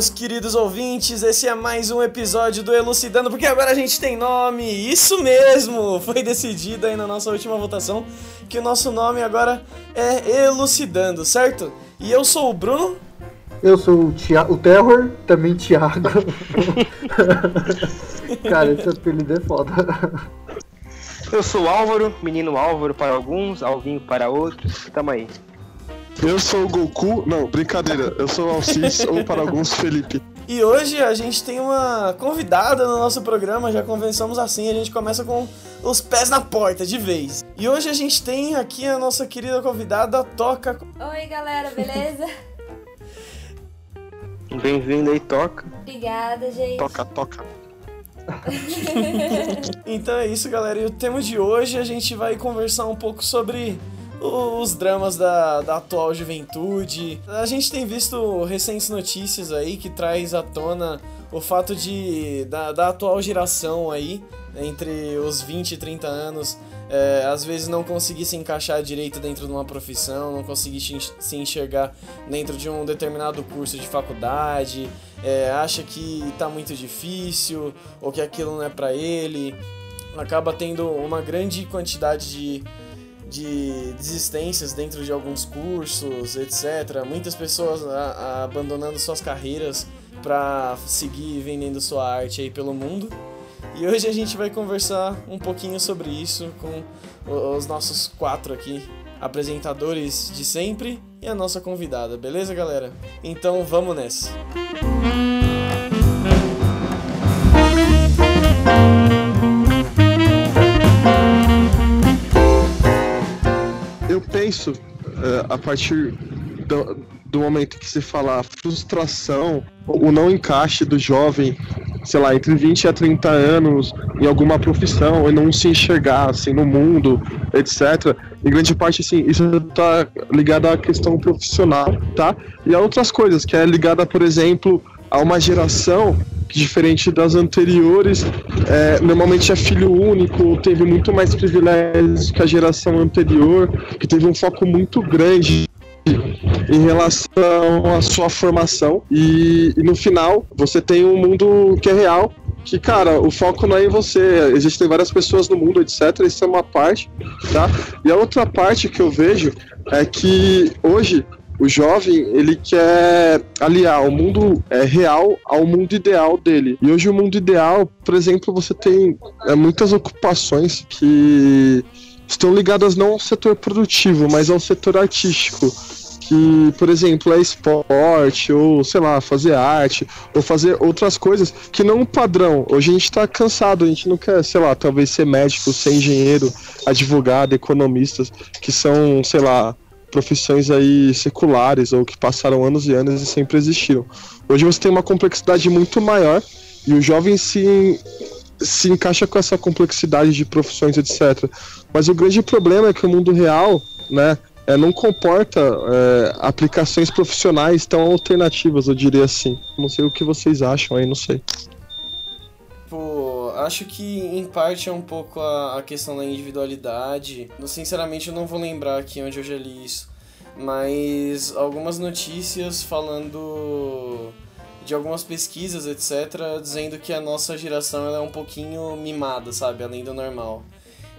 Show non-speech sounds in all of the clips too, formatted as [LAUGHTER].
meus queridos ouvintes, esse é mais um episódio do Elucidando, porque agora a gente tem nome. Isso mesmo! [LAUGHS] Foi decidido aí na nossa última votação que o nosso nome agora é Elucidando, certo? E eu sou o Bruno. Eu sou o, Tia o Terror, também Thiago. [LAUGHS] Cara, esse apelido é foda. Eu sou o Álvaro, menino Álvaro para alguns, Alvinho para outros. Tamo aí. Eu sou o Goku. Não, brincadeira. Eu sou o Alcis, [LAUGHS] ou para alguns, Felipe. E hoje a gente tem uma convidada no nosso programa, já conversamos assim, a gente começa com os pés na porta de vez. E hoje a gente tem aqui a nossa querida convidada Toca. Oi galera, beleza? Bem-vindo aí, Toca. Obrigada, gente. Toca, toca. [LAUGHS] então é isso, galera. E o tema de hoje a gente vai conversar um pouco sobre os dramas da, da atual juventude. A gente tem visto recentes notícias aí que traz à tona o fato de da, da atual geração aí, entre os 20 e 30 anos, é, às vezes não conseguir se encaixar direito dentro de uma profissão, não conseguir se enxergar dentro de um determinado curso de faculdade, é, acha que está muito difícil ou que aquilo não é para ele, acaba tendo uma grande quantidade de de desistências dentro de alguns cursos, etc. Muitas pessoas a, a, abandonando suas carreiras para seguir vendendo sua arte aí pelo mundo. E hoje a gente vai conversar um pouquinho sobre isso com os nossos quatro aqui apresentadores de sempre e a nossa convidada, beleza, galera? Então vamos nessa. Penso, uh, a partir do, do, momento que se fala frustração, o não encaixe do jovem, sei lá, entre 20 a 30 anos em alguma profissão e não se enxergar assim no mundo, etc. Em grande parte, assim, isso está ligado à questão profissional, tá? E a outras coisas, que é ligada, por exemplo, a uma geração diferente das anteriores, é, normalmente é filho único, teve muito mais privilégios que a geração anterior, que teve um foco muito grande em relação à sua formação. E, e, no final você tem um mundo que é real que cara o foco não é em você. Existem várias pessoas no mundo etc isso é uma parte tá? E a outra parte que eu vejo é que hoje o jovem, ele quer aliar o mundo é, real ao mundo ideal dele. E hoje o mundo ideal, por exemplo, você tem é, muitas ocupações que estão ligadas não ao setor produtivo, mas ao setor artístico que, por exemplo, é esporte, ou sei lá, fazer arte, ou fazer outras coisas que não um padrão. Hoje a gente tá cansado, a gente não quer, sei lá, talvez ser médico, ser engenheiro, advogado, economistas, que são, sei lá, profissões aí seculares ou que passaram anos e anos e sempre existiram. Hoje você tem uma complexidade muito maior e o jovem se, se encaixa com essa complexidade de profissões, etc. Mas o grande problema é que o mundo real, né, é, não comporta é, aplicações profissionais tão alternativas, eu diria assim. Não sei o que vocês acham aí, não sei. Pô, acho que em parte é um pouco a, a questão da individualidade. Sinceramente, eu não vou lembrar aqui onde eu já li isso. Mas algumas notícias falando de algumas pesquisas, etc., dizendo que a nossa geração ela é um pouquinho mimada, sabe? Além do normal.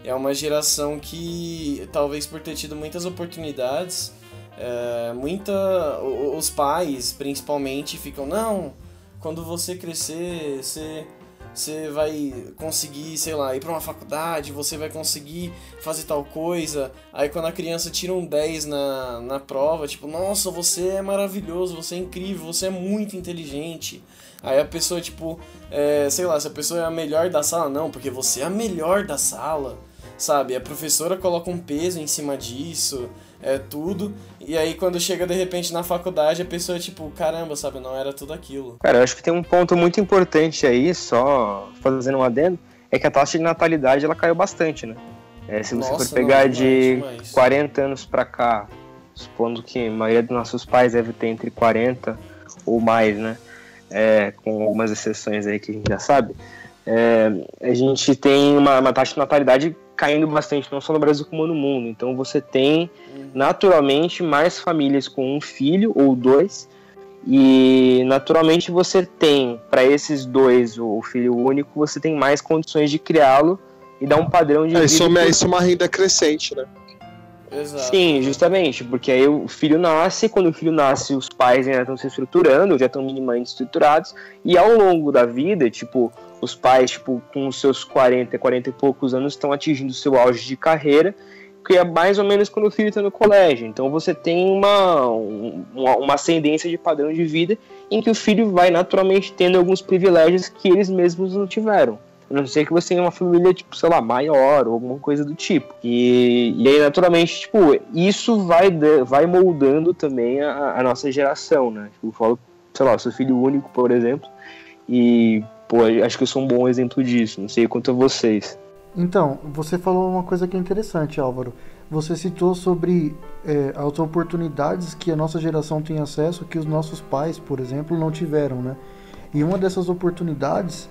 É uma geração que, talvez por ter tido muitas oportunidades, é, muita, os pais, principalmente, ficam: não, quando você crescer, você você vai conseguir, sei lá, ir para uma faculdade, você vai conseguir fazer tal coisa. Aí quando a criança tira um 10 na, na prova, tipo, nossa, você é maravilhoso, você é incrível, você é muito inteligente. Aí a pessoa, tipo, é, sei lá, se a pessoa é a melhor da sala, não, porque você é a melhor da sala, sabe? A professora coloca um peso em cima disso é tudo. E aí quando chega de repente na faculdade, a pessoa é tipo, caramba, sabe, não era tudo aquilo. Cara, eu acho que tem um ponto muito importante aí, só fazendo um adendo, é que a taxa de natalidade ela caiu bastante, né? É, se você Nossa, for pegar não, de demais. 40 anos para cá, supondo que a maioria dos nossos pais deve ter entre 40 ou mais, né? É, com algumas exceções aí que a gente já sabe, é, a gente tem uma, uma taxa de natalidade caindo bastante, não só no Brasil como no mundo. Então você tem naturalmente mais famílias com um filho ou dois E naturalmente você tem, para esses dois, o filho único, você tem mais condições de criá-lo e dar um padrão de. É, isso, é, isso é uma renda crescente, né? Exato. Sim, justamente, porque aí o filho nasce, quando o filho nasce, os pais ainda estão se estruturando, já estão minimamente estruturados, e ao longo da vida, tipo, os pais, tipo, com seus 40, 40 e poucos anos, estão atingindo seu auge de carreira, que é mais ou menos quando o filho está no colégio. Então você tem uma, uma, uma ascendência de padrão de vida em que o filho vai naturalmente tendo alguns privilégios que eles mesmos não tiveram. A não ser que você tenha uma família, tipo, sei lá, maior ou alguma coisa do tipo. E, e aí, naturalmente, tipo, isso vai, vai moldando também a, a nossa geração, né? Tipo, eu falo, sei lá, eu sou filho único, por exemplo, e, pô, acho que eu sou um bom exemplo disso. Não sei quanto a vocês. Então, você falou uma coisa que é interessante, Álvaro. Você citou sobre é, as oportunidades que a nossa geração tem acesso que os nossos pais, por exemplo, não tiveram, né? E uma dessas oportunidades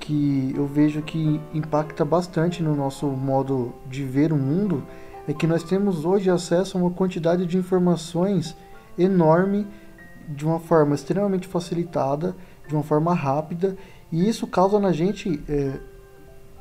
que eu vejo que impacta bastante no nosso modo de ver o mundo é que nós temos hoje acesso a uma quantidade de informações enorme de uma forma extremamente facilitada, de uma forma rápida, e isso causa na gente, é,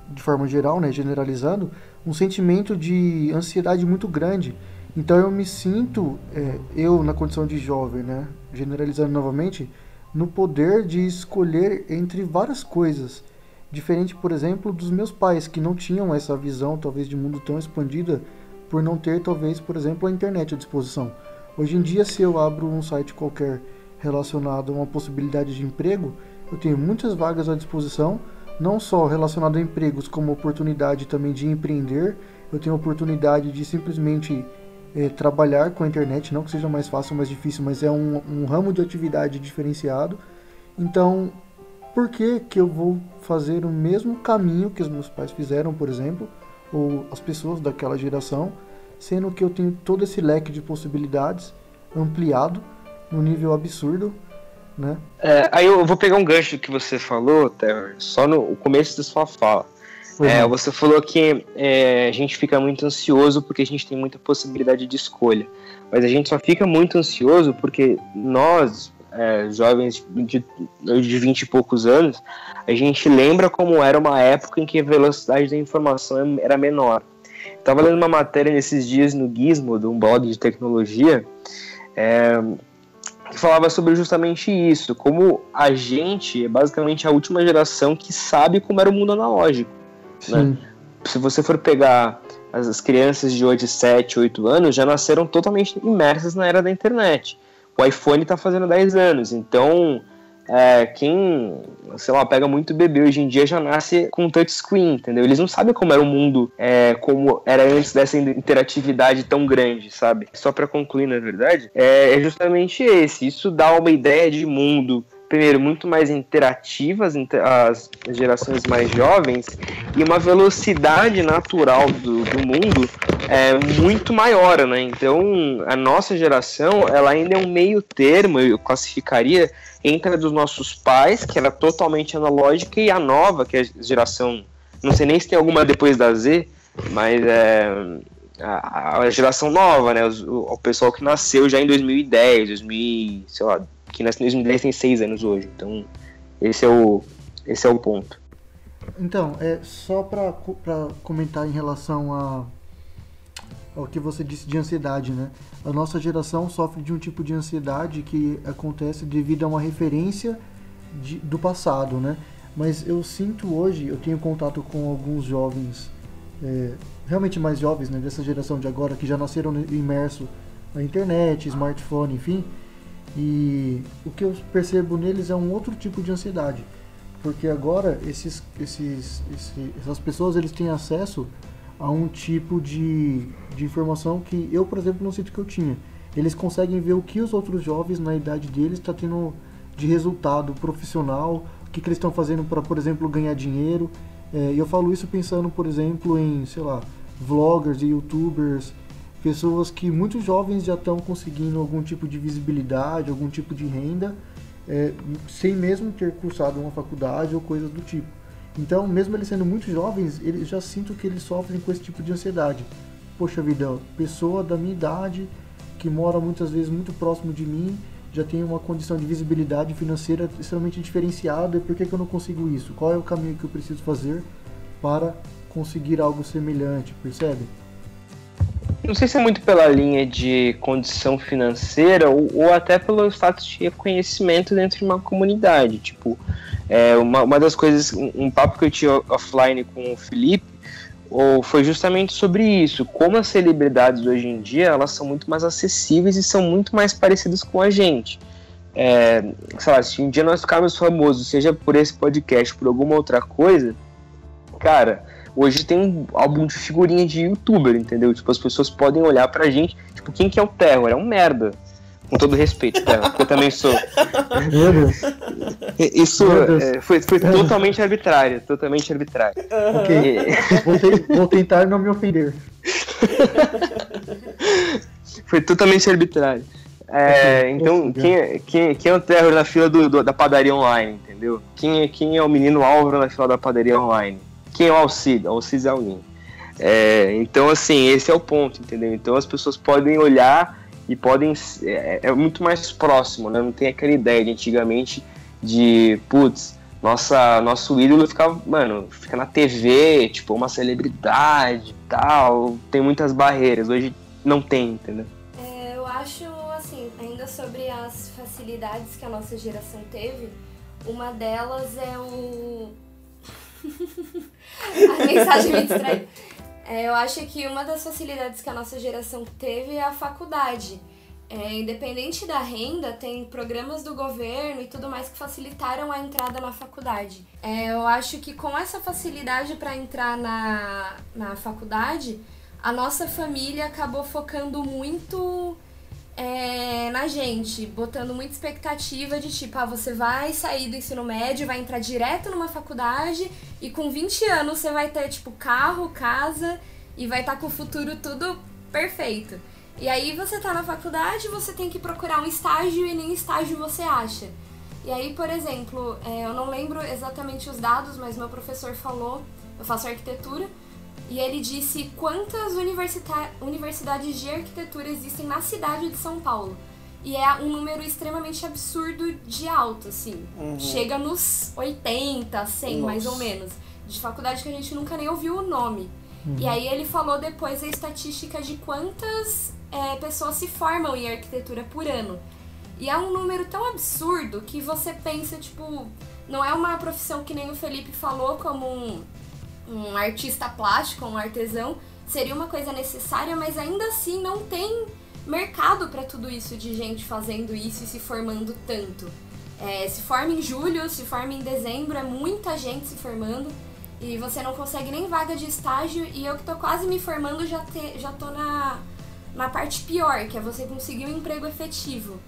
de forma geral, né, generalizando, um sentimento de ansiedade muito grande. Então eu me sinto, é, eu na condição de jovem, né, generalizando novamente, no poder de escolher entre várias coisas. Diferente, por exemplo, dos meus pais, que não tinham essa visão, talvez, de mundo tão expandida, por não ter, talvez, por exemplo, a internet à disposição. Hoje em dia, se eu abro um site qualquer relacionado a uma possibilidade de emprego, eu tenho muitas vagas à disposição, não só relacionado a empregos, como oportunidade também de empreender. Eu tenho oportunidade de simplesmente é, trabalhar com a internet, não que seja mais fácil ou mais difícil, mas é um, um ramo de atividade diferenciado. Então, por que, que eu vou fazer o mesmo caminho que os meus pais fizeram, por exemplo, ou as pessoas daquela geração, sendo que eu tenho todo esse leque de possibilidades ampliado no nível absurdo, né? É, aí eu vou pegar um gancho que você falou, Terry, só no começo da sua fala. É, você falou que é, a gente fica muito ansioso porque a gente tem muita possibilidade de escolha. Mas a gente só fica muito ansioso porque nós, é, jovens de, de 20 e poucos anos, a gente lembra como era uma época em que a velocidade da informação era menor. Estava lendo uma matéria nesses dias no Gizmo, de um blog de tecnologia, é, que falava sobre justamente isso, como a gente é basicamente a última geração que sabe como era o mundo analógico. Né? Se você for pegar as crianças de hoje, 7, 8 anos, já nasceram totalmente imersas na era da internet o iPhone está fazendo 10 anos, então é, quem, sei lá, pega muito bebê hoje em dia já nasce com touchscreen, entendeu? Eles não sabem como era o mundo, é, como era antes dessa interatividade tão grande, sabe? Só para concluir, na verdade, é, é justamente esse. Isso dá uma ideia de mundo primeiro, muito mais interativas as gerações mais jovens e uma velocidade natural do, do mundo é muito maior, né? Então, a nossa geração, ela ainda é um meio termo, eu classificaria, entre a dos nossos pais, que era totalmente analógica, e a nova, que é a geração, não sei nem se tem alguma depois da Z, mas é a, a geração nova, né? O, o pessoal que nasceu já em 2010, 2000, sei lá, que nasceu em 2010 tem seis anos hoje. Então, esse é o, esse é o ponto. Então, é só para comentar em relação a, ao que você disse de ansiedade, né? A nossa geração sofre de um tipo de ansiedade que acontece devido a uma referência de, do passado, né? Mas eu sinto hoje, eu tenho contato com alguns jovens, é, realmente mais jovens, né? Dessa geração de agora, que já nasceram imerso na internet, smartphone, enfim e o que eu percebo neles é um outro tipo de ansiedade, porque agora esses, esses, esses, essas pessoas eles têm acesso a um tipo de, de informação que eu, por exemplo, não sinto que eu tinha. Eles conseguem ver o que os outros jovens na idade deles estão tá tendo de resultado profissional, o que, que eles estão fazendo para, por exemplo, ganhar dinheiro. É, e eu falo isso pensando, por exemplo, em, sei lá, vloggers e youtubers pessoas que muito jovens já estão conseguindo algum tipo de visibilidade, algum tipo de renda, é, sem mesmo ter cursado uma faculdade ou coisas do tipo. Então, mesmo eles sendo muito jovens, eles já sinto que eles sofrem com esse tipo de ansiedade. Poxa vida, pessoa da minha idade, que mora muitas vezes muito próximo de mim, já tenho uma condição de visibilidade financeira extremamente diferenciada, e por que, que eu não consigo isso? Qual é o caminho que eu preciso fazer para conseguir algo semelhante, percebe? Não sei se é muito pela linha de condição financeira ou, ou até pelo status de reconhecimento dentro de uma comunidade. Tipo, é, uma, uma das coisas, um, um papo que eu tinha offline com o Felipe, ou foi justamente sobre isso, como as celebridades hoje em dia elas são muito mais acessíveis e são muito mais parecidas com a gente. É, sei lá, se um dia nós ficarmos famosos, seja por esse podcast, por alguma outra coisa, cara, Hoje tem um álbum de figurinha de youtuber, entendeu? Tipo, as pessoas podem olhar pra gente, tipo, quem que é o Terror? É um merda. Com todo respeito, Terror, porque eu também sou. Isso É, foi, foi totalmente arbitrário, totalmente arbitrário. Ok. Vou, vou tentar não me ofender. foi totalmente arbitrário. É, então, quem, é, quem, quem é o terror na fila do, do, da padaria online, entendeu? Quem, é, quem é o menino Álvaro na fila da padaria online? Quem é o Alcide? Alcide é alguém. É, então, assim, esse é o ponto, entendeu? Então as pessoas podem olhar e podem. É, é, muito mais próximo, né? Não tem aquela ideia de antigamente de, putz, nossa, nosso ídolo fica, mano, fica na TV, tipo, uma celebridade tal. Tem muitas barreiras. Hoje não tem, entendeu? É, eu acho, assim, ainda sobre as facilidades que a nossa geração teve, uma delas é o a mensagem me distrai. É, eu acho que uma das facilidades que a nossa geração teve é a faculdade. É, independente da renda, tem programas do governo e tudo mais que facilitaram a entrada na faculdade. É, eu acho que com essa facilidade para entrar na, na faculdade, a nossa família acabou focando muito é, na gente, botando muita expectativa de tipo, ah, você vai sair do ensino médio, vai entrar direto numa faculdade e com 20 anos você vai ter, tipo, carro, casa e vai estar tá com o futuro tudo perfeito. E aí você tá na faculdade, você tem que procurar um estágio e nem estágio você acha. E aí, por exemplo, é, eu não lembro exatamente os dados, mas meu professor falou, eu faço arquitetura, e ele disse quantas universidades de arquitetura existem na cidade de São Paulo. E é um número extremamente absurdo de alto, assim. Uhum. Chega nos 80, 100, Nossa. mais ou menos. De faculdade que a gente nunca nem ouviu o nome. Uhum. E aí ele falou depois a estatística de quantas é, pessoas se formam em arquitetura por ano. E é um número tão absurdo que você pensa, tipo, não é uma profissão que nem o Felipe falou, como um um artista plástico, um artesão, seria uma coisa necessária, mas ainda assim não tem mercado para tudo isso de gente fazendo isso e se formando tanto. É, se forma em julho, se forma em dezembro, é muita gente se formando e você não consegue nem vaga de estágio e eu que tô quase me formando já, te, já tô na, na parte pior, que é você conseguir um emprego efetivo.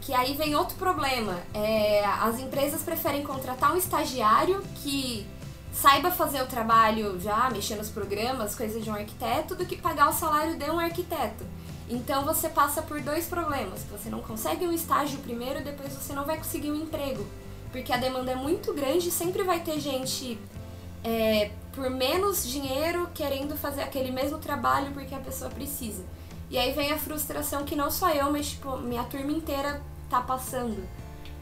Que aí vem outro problema. É, as empresas preferem contratar um estagiário que saiba fazer o trabalho já, mexer nos programas, coisas de um arquiteto, do que pagar o salário de um arquiteto. Então você passa por dois problemas. Você não consegue um estágio primeiro, depois você não vai conseguir um emprego. Porque a demanda é muito grande, sempre vai ter gente é, por menos dinheiro querendo fazer aquele mesmo trabalho porque a pessoa precisa. E aí vem a frustração que não só eu, mas tipo, minha turma inteira tá passando.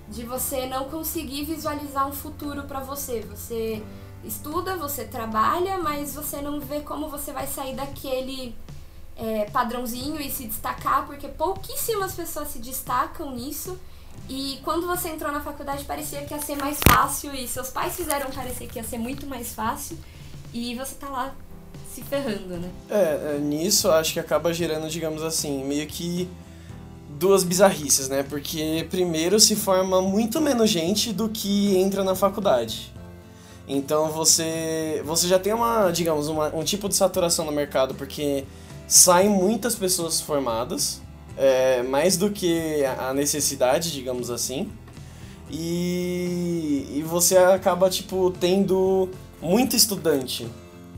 De você não conseguir visualizar um futuro para você. Você estuda, você trabalha, mas você não vê como você vai sair daquele é, padrãozinho e se destacar, porque pouquíssimas pessoas se destacam nisso. E quando você entrou na faculdade parecia que ia ser mais fácil e seus pais fizeram parecer que ia ser muito mais fácil e você tá lá se ferrando, né? É, é nisso acho que acaba gerando, digamos assim, meio que duas bizarrices, né? Porque primeiro se forma muito menos gente do que entra na faculdade. Então você, você já tem uma, digamos, uma, um tipo de saturação no mercado, porque saem muitas pessoas formadas, é, mais do que a necessidade, digamos assim. E, e você acaba, tipo, tendo muito estudante,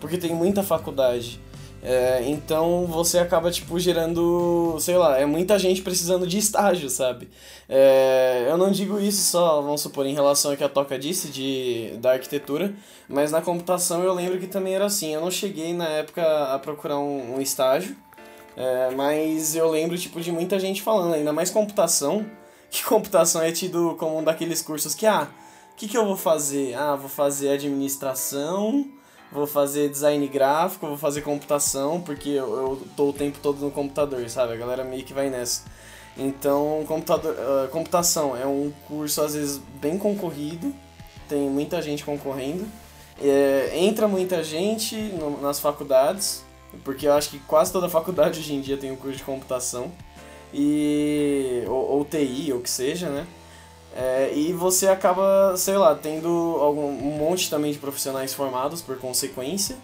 porque tem muita faculdade. É, então você acaba, tipo, gerando, sei lá, é muita gente precisando de estágio, sabe? É, eu não digo isso só, vamos supor, em relação ao que a Toca disse de, da arquitetura, mas na computação eu lembro que também era assim. Eu não cheguei na época a procurar um, um estágio, é, mas eu lembro, tipo, de muita gente falando, ainda mais computação, [LAUGHS] que computação é tido como um daqueles cursos que, ah, o que, que eu vou fazer? Ah, vou fazer administração, vou fazer design gráfico, vou fazer computação, porque eu, eu tô o tempo todo no computador, sabe? A galera meio que vai nessa. Então, computador, uh, computação é um curso às vezes bem concorrido, tem muita gente concorrendo. É, entra muita gente no, nas faculdades, porque eu acho que quase toda faculdade hoje em dia tem um curso de computação, e, ou, ou TI, ou que seja, né? É, e você acaba, sei lá, tendo algum, um monte também de profissionais formados por consequência.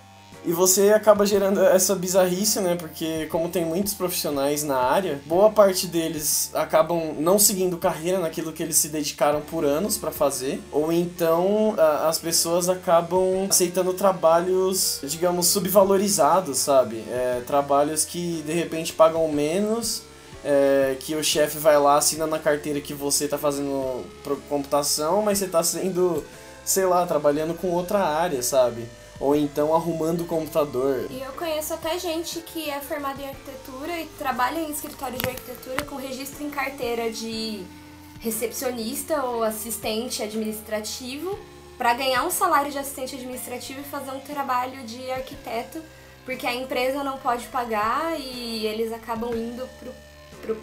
E você acaba gerando essa bizarrice, né? Porque como tem muitos profissionais na área, boa parte deles acabam não seguindo carreira naquilo que eles se dedicaram por anos para fazer, ou então a, as pessoas acabam aceitando trabalhos, digamos, subvalorizados, sabe? É, trabalhos que de repente pagam menos é, que o chefe vai lá, assina na carteira que você está fazendo computação, mas você está sendo, sei lá, trabalhando com outra área, sabe? Ou então arrumando o computador. E eu conheço até gente que é formada em arquitetura e trabalha em escritório de arquitetura com registro em carteira de recepcionista ou assistente administrativo para ganhar um salário de assistente administrativo e fazer um trabalho de arquiteto, porque a empresa não pode pagar e eles acabam indo pro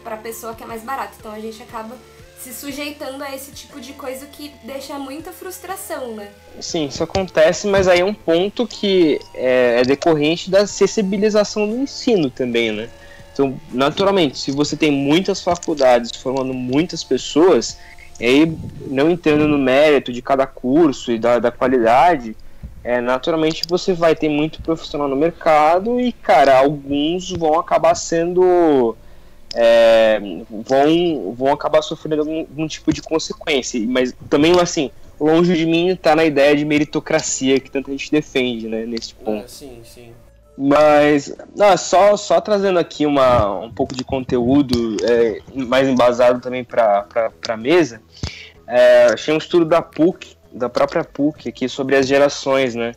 para a pessoa que é mais barato. Então a gente acaba se sujeitando a esse tipo de coisa que deixa muita frustração, né? Sim, isso acontece, mas aí é um ponto que é, é decorrente da acessibilização do ensino também, né? Então, naturalmente, se você tem muitas faculdades formando muitas pessoas, aí não entrando no mérito de cada curso e da, da qualidade, é, naturalmente você vai ter muito profissional no mercado e, cara, alguns vão acabar sendo é, vão, vão acabar sofrendo algum, algum, tipo de consequência. Mas também, assim, longe de mim está na ideia de meritocracia que tanta gente defende, né, nesse ponto. É, sim, sim. Mas, não, só, só trazendo aqui uma, um pouco de conteúdo é, mais embasado também para a mesa, é, achei um estudo da PUC, da própria PUC, aqui sobre as gerações, né?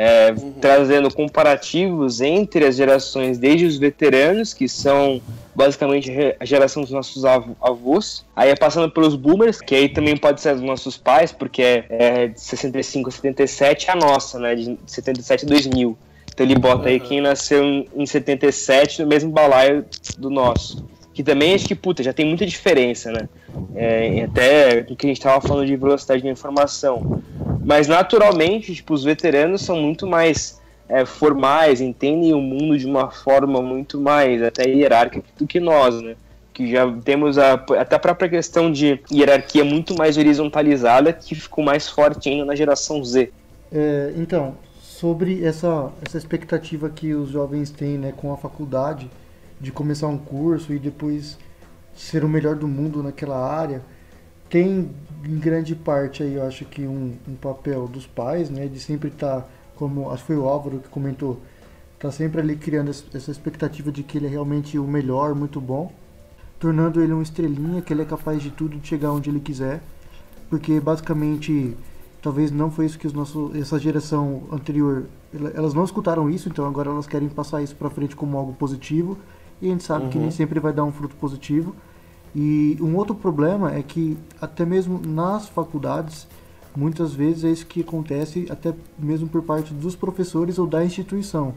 É, uhum. trazendo comparativos entre as gerações, desde os veteranos, que são basicamente a geração dos nossos avós, aí é passando pelos boomers, que aí também pode ser dos nossos pais, porque é, é de 65 a 77 a nossa, né, de 77 a 2000. Então ele bota uhum. aí quem nasceu em 77 no mesmo balaio do nosso que também acho que, puta, já tem muita diferença, né? É, até do que a gente tava falando de velocidade de informação. Mas naturalmente, tipo, os veteranos são muito mais é, formais, entendem o mundo de uma forma muito mais até hierárquica do que nós, né? Que já temos a, até a própria questão de hierarquia muito mais horizontalizada que ficou mais forte ainda na geração Z. É, então, sobre essa, essa expectativa que os jovens têm né, com a faculdade, de começar um curso e depois ser o melhor do mundo naquela área, tem em grande parte aí, eu acho que um, um papel dos pais, né, de sempre estar, tá, como acho que foi o Álvaro que comentou, tá sempre ali criando essa expectativa de que ele é realmente o melhor, muito bom, tornando ele uma estrelinha, que ele é capaz de tudo, de chegar onde ele quiser, porque basicamente talvez não foi isso que os nossos, essa geração anterior, elas não escutaram isso, então agora elas querem passar isso para frente como algo positivo e a gente sabe uhum. que nem uhum. sempre vai dar um fruto positivo. E um outro problema é que até mesmo nas faculdades, muitas vezes é isso que acontece até mesmo por parte dos professores ou da instituição.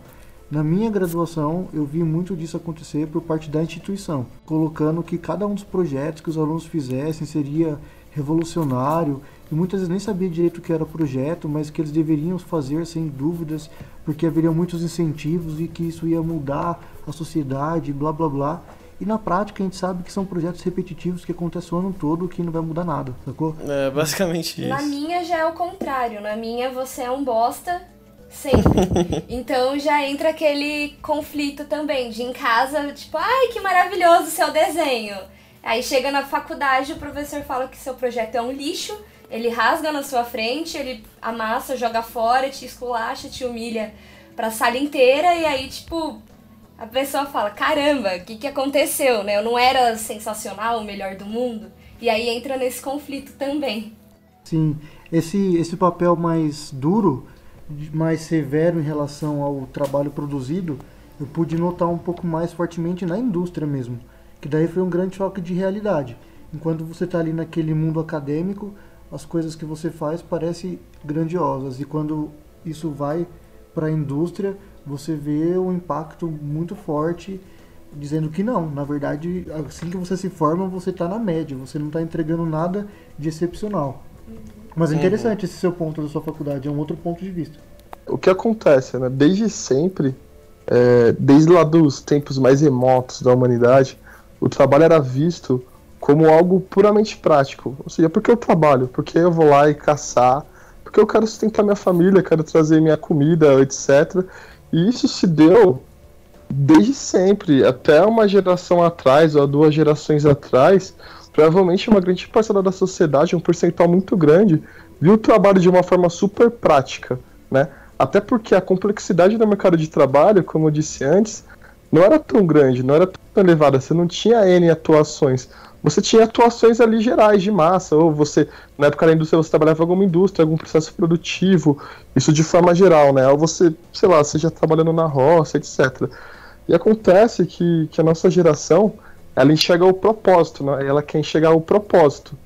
Na minha graduação, eu vi muito disso acontecer por parte da instituição, colocando que cada um dos projetos que os alunos fizessem seria revolucionário e muitas vezes nem sabia direito o que era projeto, mas que eles deveriam fazer sem dúvidas, porque haveriam muitos incentivos e que isso ia mudar a sociedade, blá blá blá. E na prática a gente sabe que são projetos repetitivos que acontecem o ano todo que não vai mudar nada, sacou? É basicamente isso. Na minha já é o contrário. Na minha você é um bosta sempre. [LAUGHS] então já entra aquele conflito também de em casa, tipo, ai que maravilhoso seu desenho. Aí chega na faculdade, o professor fala que seu projeto é um lixo, ele rasga na sua frente, ele amassa, joga fora, te esculacha, te humilha pra sala inteira e aí, tipo, a pessoa fala: caramba, o que, que aconteceu, né? Eu não era sensacional, o melhor do mundo. E aí entra nesse conflito também. Sim, esse, esse papel mais duro, mais severo em relação ao trabalho produzido, eu pude notar um pouco mais fortemente na indústria mesmo que daí foi um grande choque de realidade. Enquanto você está ali naquele mundo acadêmico, as coisas que você faz parecem grandiosas. E quando isso vai para a indústria, você vê um impacto muito forte dizendo que não, na verdade, assim que você se forma, você está na média, você não está entregando nada de excepcional. Mas é uhum. interessante uhum. esse seu ponto da sua faculdade, é um outro ponto de vista. O que acontece, né? Desde sempre, é, desde lá dos tempos mais remotos da humanidade, o trabalho era visto como algo puramente prático. Ou seja, porque eu trabalho, porque eu vou lá e caçar, porque eu quero sustentar minha família, quero trazer minha comida, etc. E isso se deu desde sempre, até uma geração atrás, ou duas gerações atrás, provavelmente uma grande parcela da sociedade, um percentual muito grande, viu o trabalho de uma forma super prática, né? Até porque a complexidade do mercado de trabalho, como eu disse antes, não era tão grande, não era tão elevada, você não tinha N atuações. Você tinha atuações ali gerais, de massa, ou você, na época da indústria, você trabalhava em alguma indústria, algum processo produtivo, isso de forma geral, né? Ou você, sei lá, seja trabalhando na roça, etc. E acontece que, que a nossa geração, ela enxerga o propósito, né? ela quer enxergar o propósito.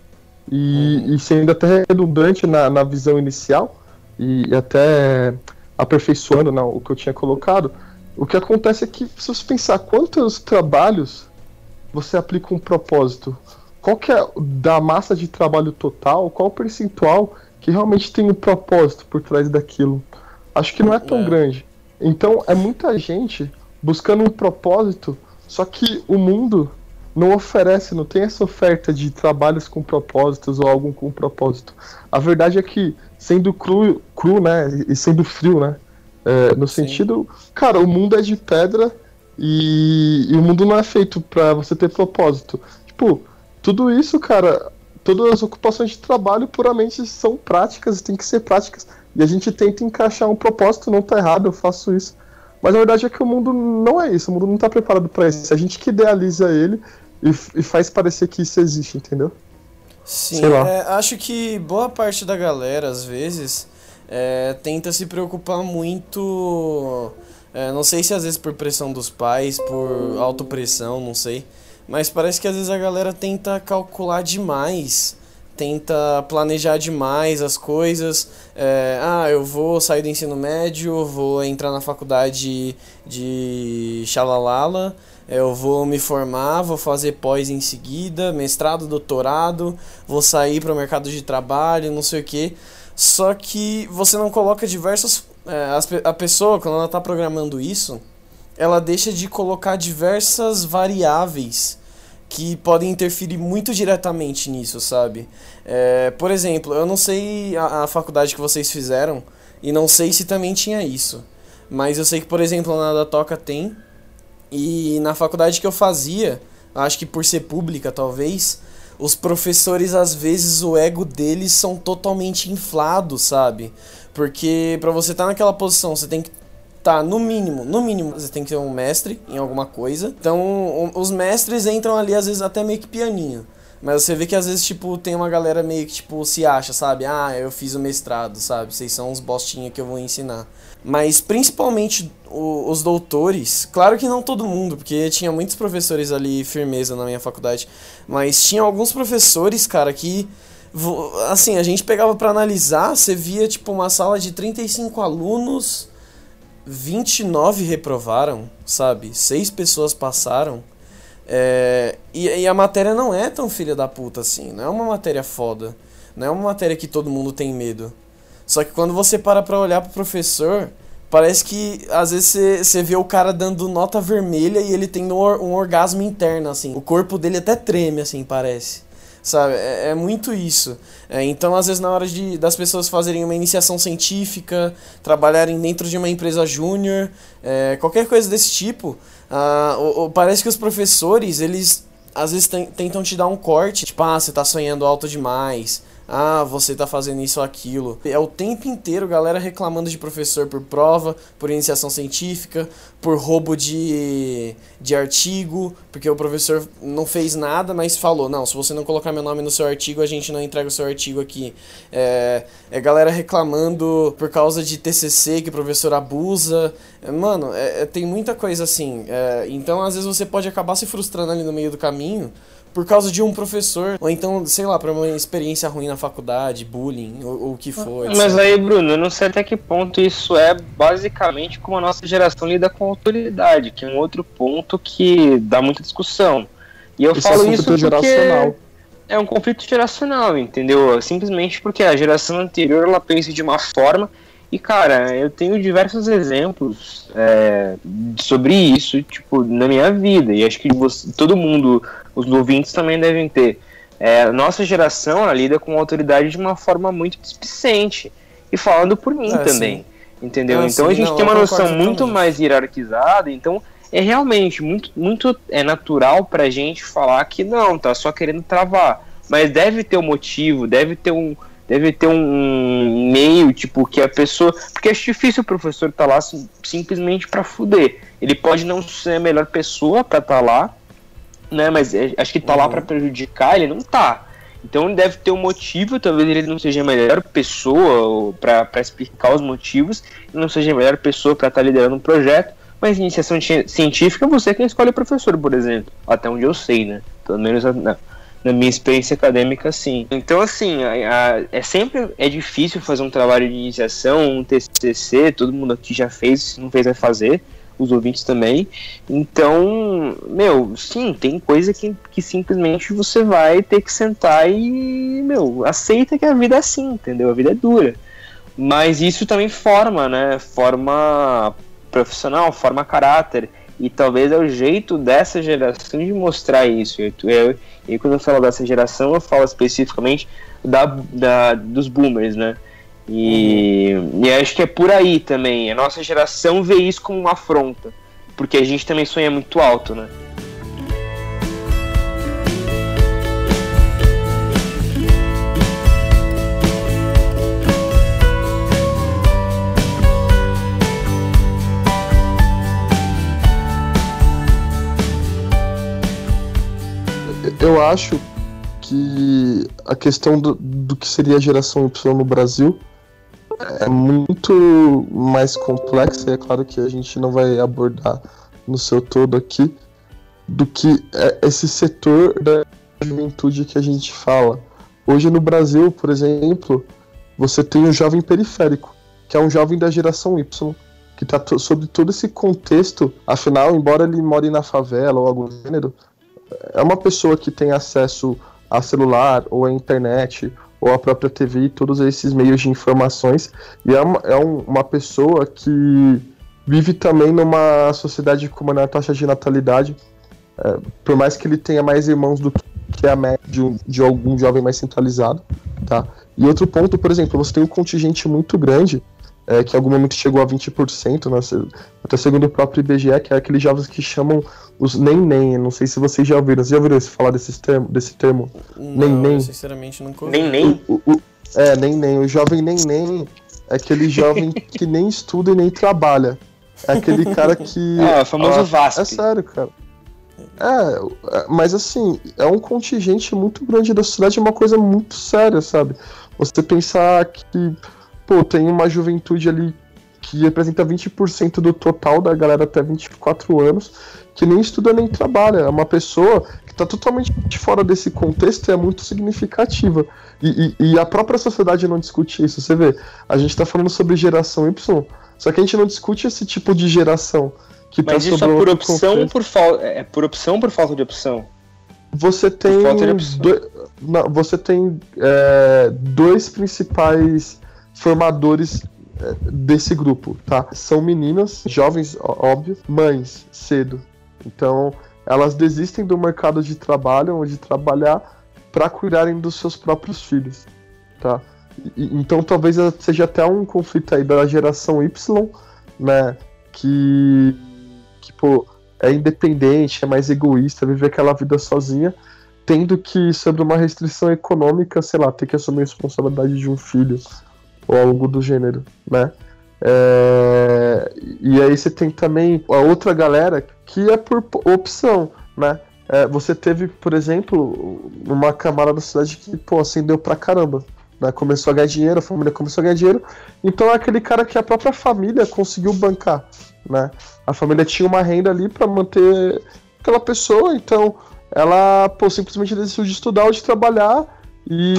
E, uhum. e sendo até redundante na, na visão inicial, e, e até aperfeiçoando não, o que eu tinha colocado, o que acontece é que, se você pensar quantos trabalhos você aplica um propósito, qual que é da massa de trabalho total, qual o percentual que realmente tem um propósito por trás daquilo? Acho que não é tão é. grande. Então, é muita gente buscando um propósito, só que o mundo não oferece, não tem essa oferta de trabalhos com propósitos ou algo com propósito. A verdade é que, sendo cru, cru né, e sendo frio, né, é, no Sim. sentido, cara, o mundo é de pedra e, e o mundo não é feito para você ter propósito. Tipo, tudo isso, cara, todas as ocupações de trabalho puramente são práticas, tem que ser práticas. E a gente tenta encaixar um propósito, não tá errado, eu faço isso. Mas a verdade é que o mundo não é isso, o mundo não está preparado para isso. A gente que idealiza ele e, e, faz parecer que isso existe, entendeu? Sim, é, acho que boa parte da galera, às vezes, é, tenta se preocupar muito. É, não sei se às vezes por pressão dos pais, por autopressão, não sei. Mas parece que às vezes a galera tenta calcular demais tenta planejar demais as coisas. É, ah, eu vou sair do ensino médio, vou entrar na faculdade de Xalalala, eu vou me formar, vou fazer pós em seguida, mestrado, doutorado, vou sair para o mercado de trabalho, não sei o que. Só que você não coloca diversas. É, a pessoa, quando ela está programando isso, ela deixa de colocar diversas variáveis que podem interferir muito diretamente nisso, sabe? É, por exemplo, eu não sei a, a, faculdade que vocês fizeram e não sei se também tinha isso. Mas eu sei que, por exemplo, na da Toca tem. E na faculdade que eu fazia, acho que por ser pública talvez, os professores às vezes o ego deles são totalmente inflados, sabe? Porque para você estar tá naquela posição, você tem que tá, no mínimo, no mínimo, você tem que ser um mestre em alguma coisa. Então, os mestres entram ali, às vezes, até meio que pianinho. Mas você vê que às vezes, tipo, tem uma galera meio que, tipo, se acha, sabe? Ah, eu fiz o mestrado, sabe? Vocês são os bostinha que eu vou ensinar. Mas principalmente os doutores, claro que não todo mundo, porque tinha muitos professores ali firmeza na minha faculdade, mas tinha alguns professores, cara, que assim, a gente pegava para analisar, você via tipo uma sala de 35 alunos, 29 reprovaram, sabe? Seis pessoas passaram. É, e, e, a matéria não é tão filha da puta assim. Não é uma matéria foda. Não é uma matéria que todo mundo tem medo. Só que quando você para pra olhar pro professor, parece que às vezes você vê o cara dando nota vermelha e ele tem um, um orgasmo interno, assim. O corpo dele até treme, assim, parece sabe? É, é muito isso. É, então, às vezes, na hora de, das pessoas fazerem uma iniciação científica, trabalharem dentro de uma empresa júnior, é, qualquer coisa desse tipo, ah, ou, ou parece que os professores, eles às vezes tentam te dar um corte, tipo, ah, você tá sonhando alto demais, ah, você tá fazendo isso ou aquilo. É o tempo inteiro galera reclamando de professor por prova, por iniciação científica, por roubo de de artigo, porque o professor não fez nada, mas falou: não, se você não colocar meu nome no seu artigo, a gente não entrega o seu artigo aqui. É, é galera reclamando por causa de TCC que o professor abusa. É, mano, é, é, tem muita coisa assim. É, então, às vezes, você pode acabar se frustrando ali no meio do caminho por causa de um professor, ou então, sei lá, por uma experiência ruim na faculdade, bullying, ou, o que for. Mas aí, Bruno, eu não sei até que ponto isso é basicamente como a nossa geração lida com autoridade, que é um outro ponto que dá muita discussão. E eu Esse falo é isso porque geracional. é um conflito geracional, entendeu? Simplesmente porque a geração anterior ela pensa de uma forma e, cara, eu tenho diversos exemplos é, sobre isso, tipo, na minha vida. E acho que você, todo mundo, os ouvintes também devem ter. É, nossa geração ela lida com a autoridade de uma forma muito displicente. E falando por mim é, também. Sim. Entendeu? Ah, então sim, a gente não, tem uma noção muito mais hierarquizada. Então é realmente muito, muito é natural pra gente falar que não, tá só querendo travar. Mas deve ter um motivo, deve ter um deve ter um meio, tipo, que a pessoa. Porque é difícil o professor estar tá lá simplesmente para fuder. Ele pode não ser a melhor pessoa para estar tá lá, né? Mas é, acho que tá uhum. lá para prejudicar, ele não tá. Então ele deve ter um motivo, talvez ele não seja a melhor pessoa para explicar os motivos, ele não seja a melhor pessoa para estar tá liderando um projeto, mas iniciação científica você é quem escolhe o professor, por exemplo. Até onde eu sei, né? Pelo menos na, na minha experiência acadêmica, sim. Então, assim, a, a, é sempre é difícil fazer um trabalho de iniciação, um TCC, todo mundo aqui já fez, se não fez vai fazer, os ouvintes também. Então, meu, sim, tem coisa que, que simplesmente você vai ter que sentar e, meu, aceita que a vida é assim, entendeu? A vida é dura. Mas isso também forma, né? Forma profissional, forma caráter. E talvez é o jeito dessa geração de mostrar isso. Eu, e quando eu falo dessa geração, eu falo especificamente da, da, dos boomers, né? E, e acho que é por aí também. A nossa geração vê isso como uma afronta. Porque a gente também sonha muito alto, né? eu acho que a questão do, do que seria a geração Y no Brasil é muito mais complexa, e é claro que a gente não vai abordar no seu todo aqui, do que é esse setor da juventude que a gente fala. Hoje no Brasil, por exemplo, você tem o jovem periférico, que é um jovem da geração Y, que está sobre todo esse contexto, afinal, embora ele more na favela ou algo do gênero, é uma pessoa que tem acesso a celular ou a internet ou a própria TV e todos esses meios de informações. E é uma, é um, uma pessoa que vive também numa sociedade com uma taxa de natalidade. É, por mais que ele tenha mais irmãos do que a média de, de algum jovem mais centralizado tá? E outro ponto por exemplo você tem um contingente muito grande é, que em algum momento chegou a 20%, né, até segundo o próprio IBGE, que é aqueles jovens que chamam os nem-nem. Não sei se vocês já ouviram. Você já ouviram falar desse termo? Desse termo? Nem-nem? Sinceramente, nunca ouvi. Nem-nem? É, nem-nem. O jovem nem-nem é aquele jovem [LAUGHS] que nem estuda e nem trabalha. É aquele cara que. Ah, o famoso ah, Vasco. É sério, cara. É, é, mas assim, é um contingente muito grande da sociedade, é uma coisa muito séria, sabe? Você pensar que, pô, tem uma juventude ali que representa 20% do total da galera até 24 anos, que nem estuda nem trabalha. É uma pessoa que está totalmente fora desse contexto e é muito significativa. E, e, e, a própria sociedade não discute isso. Você vê, a gente está falando sobre geração Y, só que a gente não discute esse tipo de geração. Que tá Mas isso é por opção ou por falta. É por opção por falta de opção? Você tem. Do... Não, você tem é, dois principais formadores é, desse grupo, tá? São meninas, jovens, óbvio, mães, cedo. Então, elas desistem do mercado de trabalho, onde trabalhar, para cuidarem dos seus próprios filhos, tá? E, então, talvez seja até um conflito aí da geração Y, né? Que, que pô, é independente, é mais egoísta, vive aquela vida sozinha, tendo que, sobre uma restrição econômica, sei lá, ter que assumir a responsabilidade de um filho ou algo do gênero, né? É... E aí você tem também a outra galera que é por opção, né? É, você teve, por exemplo, uma camada da cidade que, pô, acendeu pra caramba. Né? Começou a ganhar dinheiro, a família começou a ganhar dinheiro. Então é aquele cara que a própria família conseguiu bancar, né? A família tinha uma renda ali para manter aquela pessoa, então ela, pô, simplesmente decidiu de estudar ou de trabalhar e,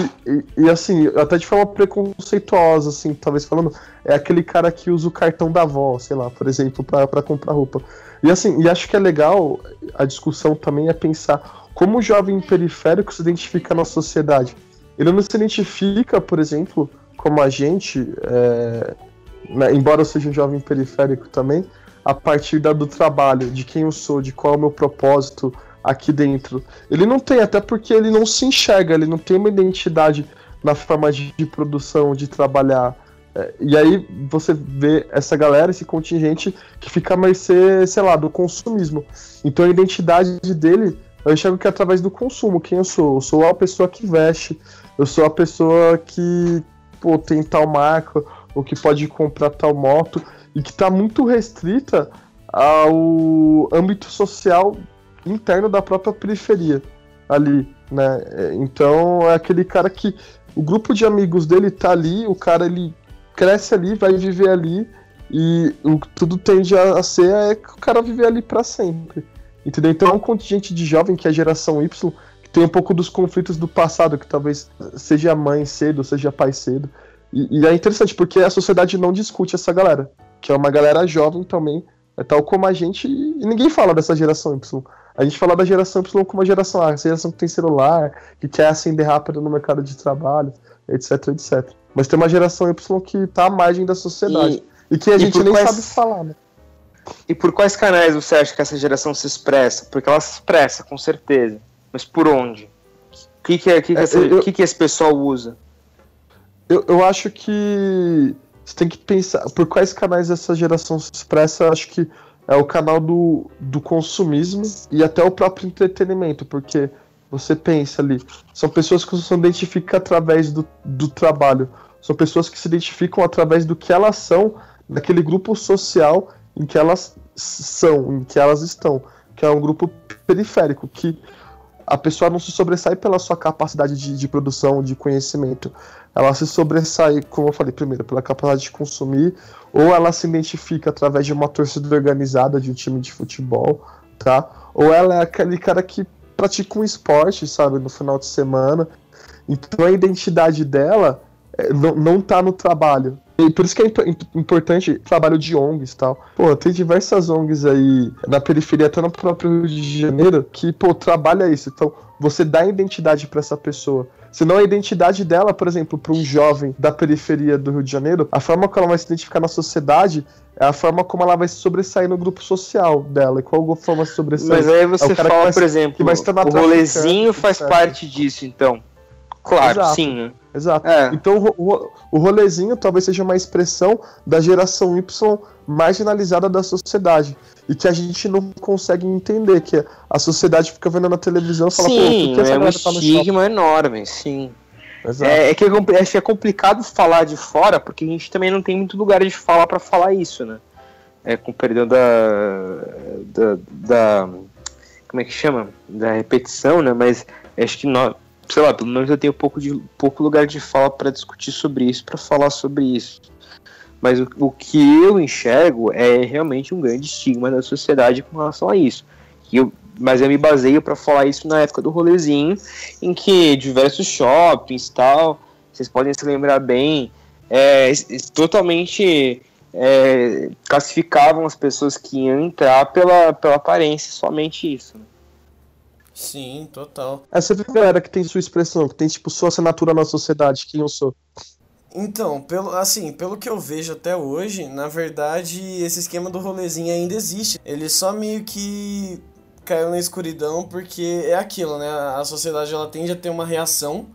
e, assim, até de forma preconceituosa, assim, talvez falando, é aquele cara que usa o cartão da avó, sei lá, por exemplo, para comprar roupa. E assim, e acho que é legal a discussão também é pensar como o jovem periférico se identifica na sociedade. Ele não se identifica, por exemplo, como a gente, é, né, embora eu seja um jovem periférico também, a partir da, do trabalho, de quem eu sou, de qual é o meu propósito aqui dentro. Ele não tem, até porque ele não se enxerga, ele não tem uma identidade na forma de, de produção, de trabalhar. É, e aí você vê essa galera, esse contingente que fica a mercê, sei lá, do consumismo. Então a identidade dele, eu enxergo que é através do consumo, quem eu sou. Eu sou a pessoa que veste, eu sou a pessoa que pô, tem tal marca, ou que pode comprar tal moto, e que está muito restrita ao âmbito social interno da própria periferia ali, né? É, então é aquele cara que o grupo de amigos dele tá ali, o cara ele cresce ali, vai viver ali e o que tudo tende a ser é que o cara viver ali para sempre. Entendeu? Então é um contingente de jovem que é a geração Y, que tem um pouco dos conflitos do passado, que talvez seja mãe cedo, seja pai cedo. E, e é interessante porque a sociedade não discute essa galera, que é uma galera jovem também, é tal como a gente, e ninguém fala dessa geração Y. A gente fala da geração Y como uma geração A, essa geração que tem celular, que quer ascender rápido no mercado de trabalho, etc, etc. Mas tem uma geração Y que tá à margem da sociedade. E, e que a gente nem quais... sabe falar, né? E por quais canais você acha que essa geração se expressa? Porque ela se expressa, com certeza. Mas por onde? O que, que, é, que, que, é, essa, eu, que, que esse pessoal usa? Eu, eu acho que você tem que pensar por quais canais essa geração se expressa. Acho que é o canal do, do consumismo e até o próprio entretenimento, porque você pensa ali, são pessoas que se identificam através do, do trabalho, são pessoas que se identificam através do que elas são, daquele grupo social em que elas são, em que elas estão, que é um grupo periférico, que a pessoa não se sobressai pela sua capacidade de, de produção, de conhecimento. Ela se sobressai, como eu falei primeiro, pela capacidade de consumir, ou ela se identifica através de uma torcida organizada de um time de futebol, tá? Ou ela é aquele cara que pratica um esporte, sabe, no final de semana. Então a identidade dela é, não, não tá no trabalho. E por isso que é importante o trabalho de ONGs e tal. Pô, tem diversas ONGs aí na periferia, até no próprio Rio de Janeiro, que, pô, trabalha isso. Então, você dá identidade para essa pessoa. Senão a identidade dela, por exemplo, para um jovem da periferia do Rio de Janeiro, a forma como ela vai se identificar na sociedade é a forma como ela vai se sobressair no grupo social dela. E qual forma se sobressair? Mas aí você é fala, vai, por exemplo, o rolezinho faz parte disso, então. Claro, Exato. sim. Né? Exato. É. Então o, o rolezinho talvez seja uma expressão da geração Y marginalizada da sociedade. E que a gente não consegue entender, que a sociedade fica vendo na televisão e fala, sim, pô, que, que é um estigma enorme, sim. Exato. É, é que é, acho que é complicado falar de fora, porque a gente também não tem muito lugar de falar para falar isso, né? É, com perdão da, da, da, Como é que chama? Da repetição, né? Mas acho que nós, sei lá, pelo menos eu tenho pouco, de, pouco lugar de fala para discutir sobre isso, para falar sobre isso. Mas o, o, que eu enxergo é realmente um grande estigma da sociedade com relação a isso. Eu, mas eu me baseio para falar isso na época do rolezinho, em que diversos shoppings tal, vocês podem se lembrar bem, é, totalmente é, classificavam as pessoas que iam entrar pela, pela aparência, somente isso. Né? Sim, total. Essa é a galera que tem sua expressão, que tem tipo sua assinatura na sociedade, quem eu sou. Então, pelo, assim, pelo que eu vejo até hoje, na verdade, esse esquema do rolezinho ainda existe. Ele só meio que caiu na escuridão porque é aquilo, né? A sociedade ela tende a ter uma reação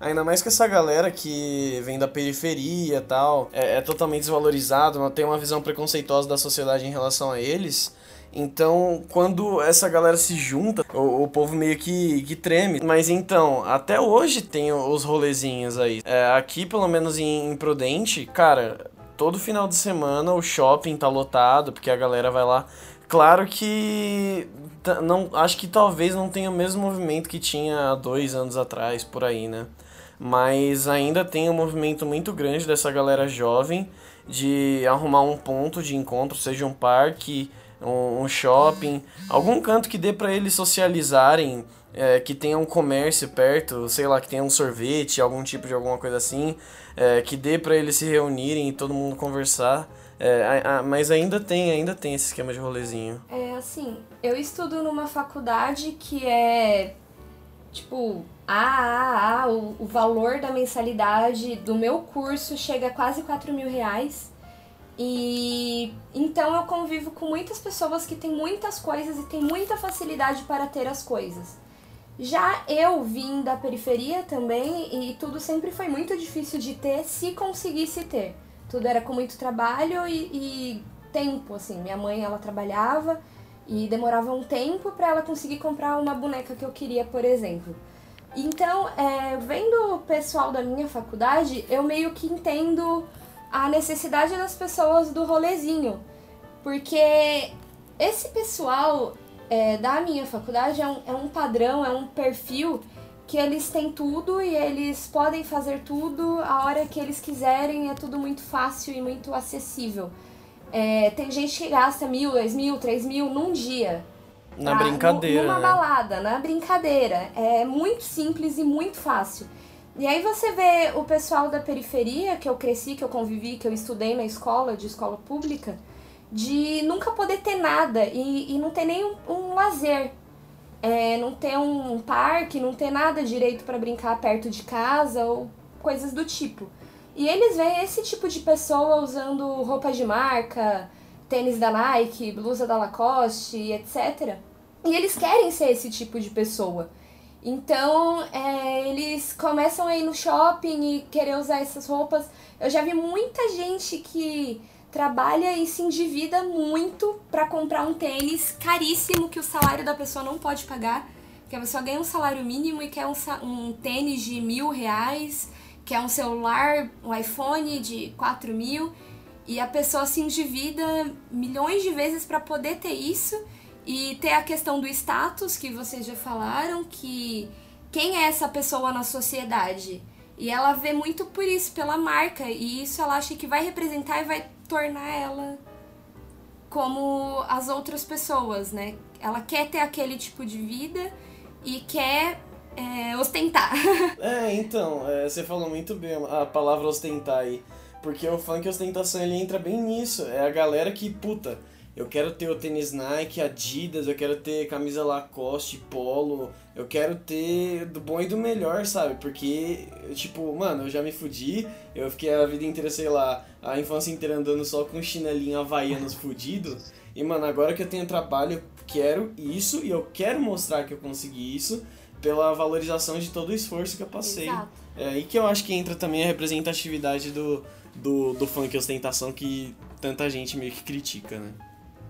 Ainda mais que essa galera que vem da periferia e tal, é, é totalmente desvalorizado, tem uma visão preconceituosa da sociedade em relação a eles. Então, quando essa galera se junta, o, o povo meio que, que treme. Mas então, até hoje tem os rolezinhos aí. É, aqui, pelo menos em, em Prudente, cara, todo final de semana o shopping tá lotado, porque a galera vai lá Claro que não, acho que talvez não tenha o mesmo movimento que tinha há dois anos atrás, por aí, né? Mas ainda tem um movimento muito grande dessa galera jovem de arrumar um ponto de encontro, seja um parque, um, shopping, algum canto que dê para eles socializarem, é, que tenha um comércio perto, sei lá, que tenha um sorvete, algum tipo de alguma coisa assim, é, que dê para eles se reunirem e todo mundo conversar. É, a, a, mas ainda tem, ainda tem esse esquema de rolezinho. É assim, eu estudo numa faculdade que é tipo, ah, ah, o, o valor da mensalidade do meu curso chega a quase 4 mil reais. E então eu convivo com muitas pessoas que têm muitas coisas e têm muita facilidade para ter as coisas. Já eu vim da periferia também e tudo sempre foi muito difícil de ter se conseguisse ter. Tudo era com muito trabalho e, e tempo, assim. Minha mãe, ela trabalhava e demorava um tempo para ela conseguir comprar uma boneca que eu queria, por exemplo. Então, é, vendo o pessoal da minha faculdade, eu meio que entendo a necessidade das pessoas do rolezinho. Porque esse pessoal é, da minha faculdade é um, é um padrão, é um perfil que eles têm tudo e eles podem fazer tudo a hora que eles quiserem, é tudo muito fácil e muito acessível. É, tem gente que gasta mil, dois mil, três mil num dia. Na tá? brincadeira. Numa né? balada, na brincadeira. É muito simples e muito fácil. E aí você vê o pessoal da periferia, que eu cresci, que eu convivi, que eu estudei na escola, de escola pública, de nunca poder ter nada e, e não ter nem um, um lazer é, não ter um parque, não ter nada direito para brincar perto de casa ou coisas do tipo. E eles veem esse tipo de pessoa usando roupa de marca, tênis da Nike, blusa da Lacoste, etc. E eles querem ser esse tipo de pessoa. Então, é, eles começam a ir no shopping e querer usar essas roupas. Eu já vi muita gente que trabalha e se endivida muito para comprar um tênis caríssimo que o salário da pessoa não pode pagar. Que a pessoa ganha um salário mínimo e quer um, um tênis de mil reais, quer um celular, um iPhone de quatro mil. E a pessoa se endivida milhões de vezes para poder ter isso. E ter a questão do status que vocês já falaram, que quem é essa pessoa na sociedade? E ela vê muito por isso, pela marca. E isso ela acha que vai representar e vai tornar ela como as outras pessoas, né? Ela quer ter aquele tipo de vida e quer é, ostentar. [LAUGHS] é, então, é, você falou muito bem a palavra ostentar aí. Porque o funk ostentação ele entra bem nisso. É a galera que, puta, eu quero ter o tênis Nike, Adidas, eu quero ter camisa Lacoste, Polo, eu quero ter do bom e do melhor, sabe? Porque, tipo, mano, eu já me fudi, eu fiquei a vida inteira, sei lá, a infância inteira andando só com chinelinho havaianos fudido. E, mano, agora que eu tenho trabalho, eu quero isso e eu quero mostrar que eu consegui isso pela valorização de todo o esforço que eu passei. É, e que eu acho que entra também a representatividade do, do, do funk ostentação que tanta gente meio que critica, né?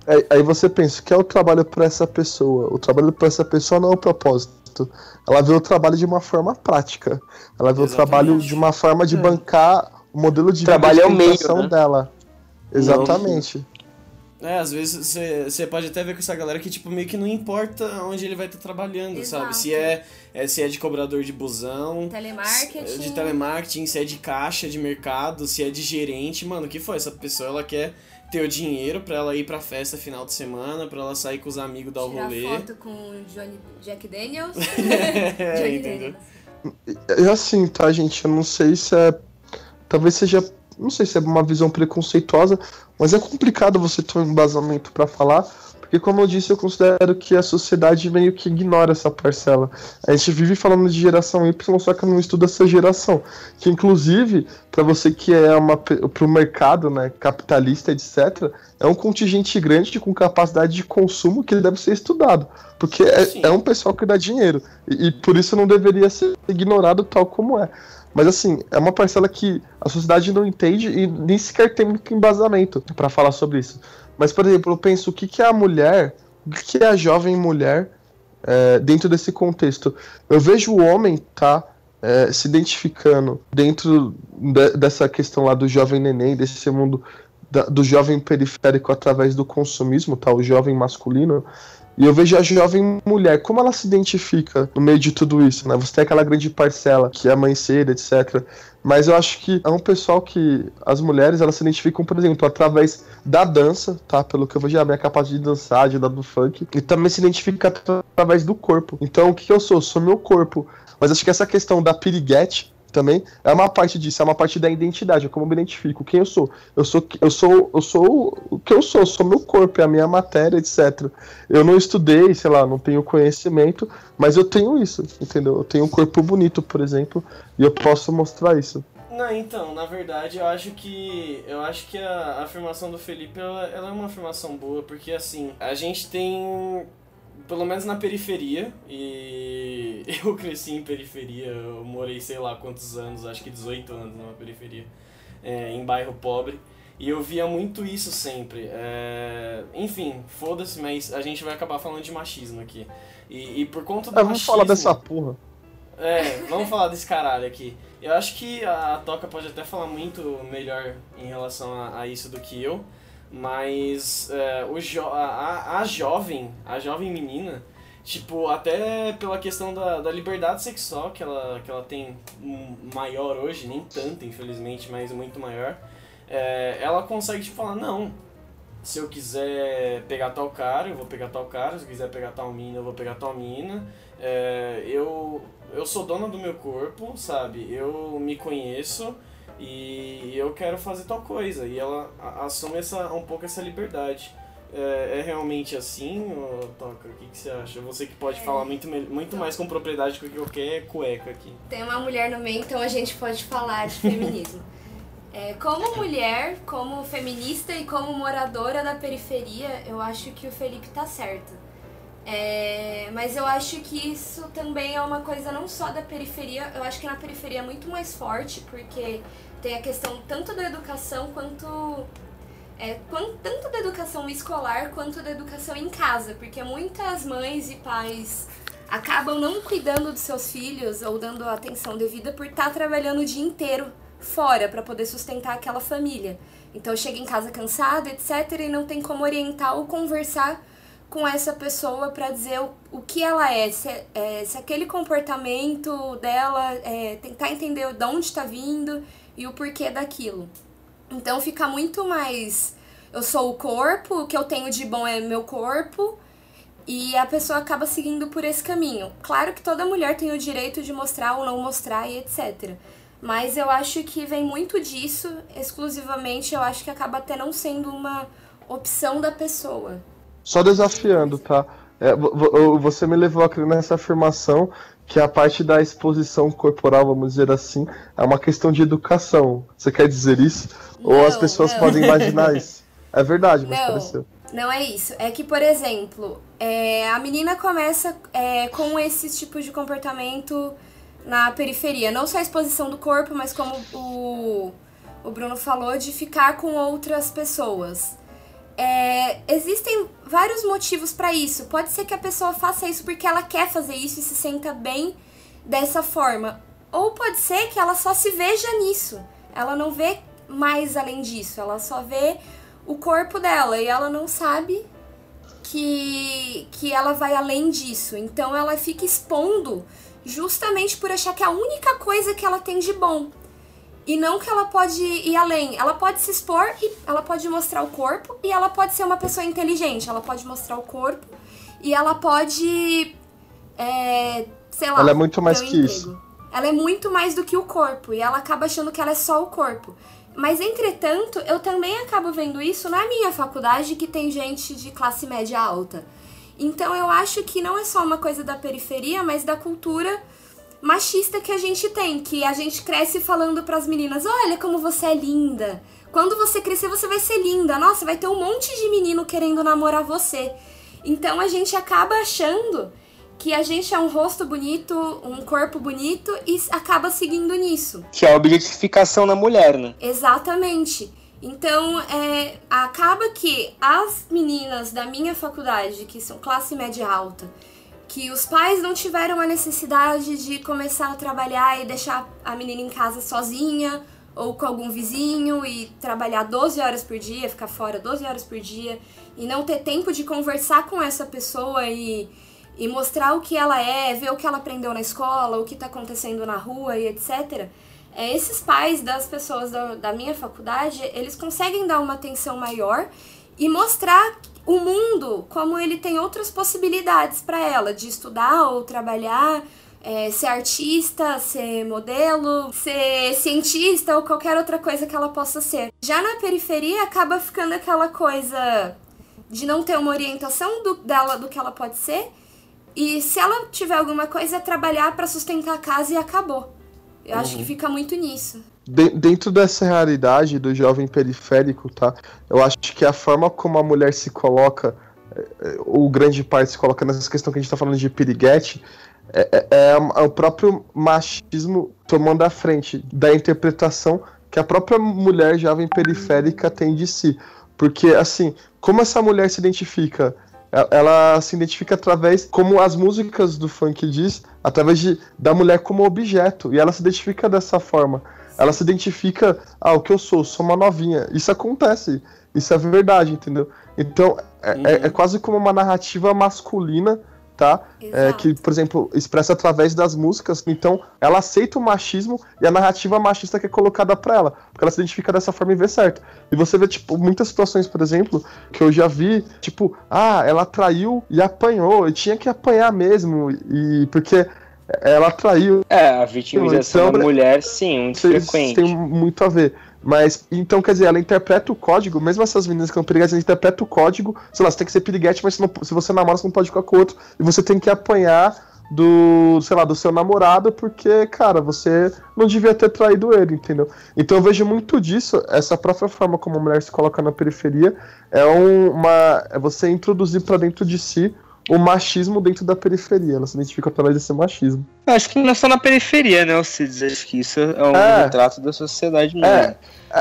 Aí, aí você pensa, que é o trabalho para essa pessoa? O trabalho para essa pessoa não é o propósito. Ela vê o trabalho de uma forma prática. Ela vê Exatamente. o trabalho de uma forma de é. bancar o modelo de trabalho é o meio, né? dela. Exatamente. Não. É, às vezes você pode até ver com essa galera que, tipo, meio que não importa onde ele vai estar tá trabalhando, Exato. sabe? Se é, é, se é de cobrador de busão, telemarketing. de telemarketing, se é de caixa de mercado, se é de gerente, mano, o que foi? Essa pessoa, ela quer ter o dinheiro para ela ir pra festa final de semana, para ela sair com os amigos dar o rolê. foto com Johnny, Jack Daniels. [LAUGHS] é, Johnny entendeu? Daniels. É assim, tá, gente? Eu não sei se é. Talvez seja. Não sei se é uma visão preconceituosa, mas é complicado você ter um embasamento para falar, porque, como eu disse, eu considero que a sociedade meio que ignora essa parcela. A gente vive falando de geração Y, só que não estuda essa geração. Que, inclusive, para você que é uma para o mercado né, capitalista, etc., é um contingente grande com capacidade de consumo que deve ser estudado. Porque é, é um pessoal que dá dinheiro. E, e por isso não deveria ser ignorado tal como é. Mas assim, é uma parcela que a sociedade não entende e nem sequer tem muito embasamento para falar sobre isso. Mas, por exemplo, eu penso o que, que é a mulher, o que, é a jovem mulher é, dentro desse contexto. Eu vejo o homem, tá? É, se identificando dentro de, dessa questão lá do jovem neném, desse mundo da, do jovem periférico através do consumismo, tá? O jovem masculino. E eu vejo a jovem mulher, como ela se identifica no meio de tudo isso, né? Você tem aquela grande parcela que é mãe cedo, etc. Mas eu acho que é um pessoal que as mulheres elas se identificam, por exemplo, através da dança, tá? Pelo que eu vejo, a minha capacidade de dançar, de dar do funk, e também se identifica através do corpo. Então, o que, eu sou? Sou meu corpo. Mas acho que essa questão da piriguete, também é uma parte disso, é uma parte da identidade, é como eu me identifico, quem eu sou. Eu sou eu sou eu sou o que eu sou, sou meu corpo, é a minha matéria, etc. Eu não estudei, sei lá, não tenho conhecimento, mas eu tenho isso, entendeu? Eu tenho um corpo bonito, por exemplo, e eu posso mostrar isso. Não, então, na verdade, eu acho que eu acho que a afirmação do Felipe ela, ela é uma afirmação boa, porque assim, a gente tem pelo menos na periferia, e [LAUGHS] eu cresci em periferia, eu morei sei lá quantos anos, acho que 18 anos numa periferia, é, em bairro pobre, e eu via muito isso sempre. É, enfim, foda-se, mas a gente vai acabar falando de machismo aqui. E, e por conta do é, vamos machismo... falar dessa porra. É, vamos falar desse caralho aqui. Eu acho que a Toca pode até falar muito melhor em relação a, a isso do que eu, mas é, o jo a, a jovem, a jovem menina, tipo, até pela questão da, da liberdade sexual que ela, que ela tem maior hoje, nem tanto, infelizmente, mas muito maior, é, ela consegue tipo, falar, não, se eu quiser pegar tal cara, eu vou pegar tal cara, se eu quiser pegar tal mina, eu vou pegar tal mina. É, eu, eu sou dona do meu corpo, sabe? Eu me conheço e eu quero fazer tal coisa. E ela assume essa, um pouco essa liberdade. É, é realmente assim, Toca? O que, que, você acha? Você que pode é. falar muito, muito mais com propriedade do que qualquer cueca aqui. Tem uma mulher no meio, então a gente pode falar de feminismo. [LAUGHS] É, como mulher, como feminista e como moradora da periferia, eu acho que o Felipe tá certo. É, mas eu acho que isso também é uma coisa não só da periferia, eu acho que na periferia é muito mais forte, porque tem a questão tanto da educação quanto. É, tanto da educação escolar quanto da educação em casa, porque muitas mães e pais acabam não cuidando dos seus filhos ou dando atenção devida por estar tá trabalhando o dia inteiro fora para poder sustentar aquela família. Então chega em casa cansado, etc, e não tem como orientar ou conversar com essa pessoa para dizer o, o que ela é se, é, se aquele comportamento dela, é, tentar entender de onde está vindo e o porquê daquilo. Então fica muito mais. Eu sou o corpo, o que eu tenho de bom é meu corpo, e a pessoa acaba seguindo por esse caminho. Claro que toda mulher tem o direito de mostrar ou não mostrar e etc. Mas eu acho que vem muito disso, exclusivamente, eu acho que acaba até não sendo uma opção da pessoa. Só desafiando, tá? É, você me levou a crer nessa afirmação que a parte da exposição corporal, vamos dizer assim, é uma questão de educação. Você quer dizer isso? Não, Ou as pessoas não. podem imaginar [LAUGHS] isso? É verdade, mas não, pareceu. Não é isso. É que, por exemplo, é, a menina começa é, com esse tipo de comportamento na periferia. Não só a exposição do corpo, mas como o, o Bruno falou, de ficar com outras pessoas. É, existem vários motivos para isso. Pode ser que a pessoa faça isso porque ela quer fazer isso e se senta bem dessa forma. Ou pode ser que ela só se veja nisso. Ela não vê mais além disso. Ela só vê o corpo dela e ela não sabe que, que ela vai além disso. Então ela fica expondo justamente por achar que é a única coisa que ela tem de bom. E não que ela pode ir além. Ela pode se expor e ela pode mostrar o corpo e ela pode ser uma pessoa inteligente. Ela pode mostrar o corpo e ela pode. É, sei lá. Ela é muito mais que isso. Ela é muito mais do que o corpo e ela acaba achando que ela é só o corpo. Mas, entretanto, eu também acabo vendo isso na minha faculdade, que tem gente de classe média alta. Então, eu acho que não é só uma coisa da periferia, mas da cultura machista que a gente tem, que a gente cresce falando para as meninas: "Olha como você é linda. Quando você crescer, você vai ser linda. Nossa, vai ter um monte de menino querendo namorar você". Então a gente acaba achando que a gente é um rosto bonito, um corpo bonito e acaba seguindo nisso. Que é a objetificação na mulher, né? Exatamente. Então, é, acaba que as meninas da minha faculdade, que são classe média alta, que os pais não tiveram a necessidade de começar a trabalhar e deixar a menina em casa sozinha ou com algum vizinho e trabalhar 12 horas por dia, ficar fora 12 horas por dia e não ter tempo de conversar com essa pessoa e, e mostrar o que ela é, ver o que ela aprendeu na escola, o que está acontecendo na rua e etc. É, esses pais das pessoas da, da minha faculdade, eles conseguem dar uma atenção maior e mostrar o mundo como ele tem outras possibilidades para ela de estudar ou trabalhar é, ser artista, ser modelo, ser cientista ou qualquer outra coisa que ela possa ser. Já na periferia acaba ficando aquela coisa de não ter uma orientação do, dela do que ela pode ser. E se ela tiver alguma coisa, é trabalhar para sustentar a casa e acabou. Eu uhum. acho que uhum. fica muito nisso. De dentro dessa realidade do jovem periférico, tá? Eu acho que a forma como a mulher se coloca, é, é, o grande pai se coloca nessa questão que a gente tá falando de piriguete, é, é, é, é, o próprio machismo tomando a frente da interpretação que a própria mulher jovem periférica tem de si. Porque, assim, como essa mulher se identifica? Ela se identifica através, como as músicas do funk diz, através de, da mulher como objeto. E ela se identifica dessa forma. Ela se identifica, ah, o que eu sou, sou uma novinha. Isso acontece. Isso é verdade, entendeu? Então, é, uhum. é, é quase como uma narrativa masculina tá? É, que, por exemplo, expressa através das músicas. Então, ela aceita o machismo e a narrativa machista que é colocada para ela, porque ela se identifica dessa forma e vê certo. E você vê, tipo, muitas situações, por exemplo, que eu já vi, tipo, ah, ela traiu e apanhou, e tinha que apanhar mesmo, e porque ela traiu. É, a vitimização então, da mulher, sim, muito frequente. Tem muito a ver. Mas, então, quer dizer, ela interpreta o código, mesmo essas meninas que são piriguetes, ela interpreta o código, sei lá, você tem que ser piriguete, mas não, se você namora, você não pode ficar com outro, e você tem que apanhar do, sei lá, do seu namorado, porque, cara, você não devia ter traído ele, entendeu? Então eu vejo muito disso, essa própria forma como a mulher se coloca na periferia, é uma. é você introduzir para dentro de si o machismo dentro da periferia. Ela se identifica através desse machismo. Acho que não é só na periferia, né, Alcides? Acho que isso é um é. retrato da sociedade mesmo. É.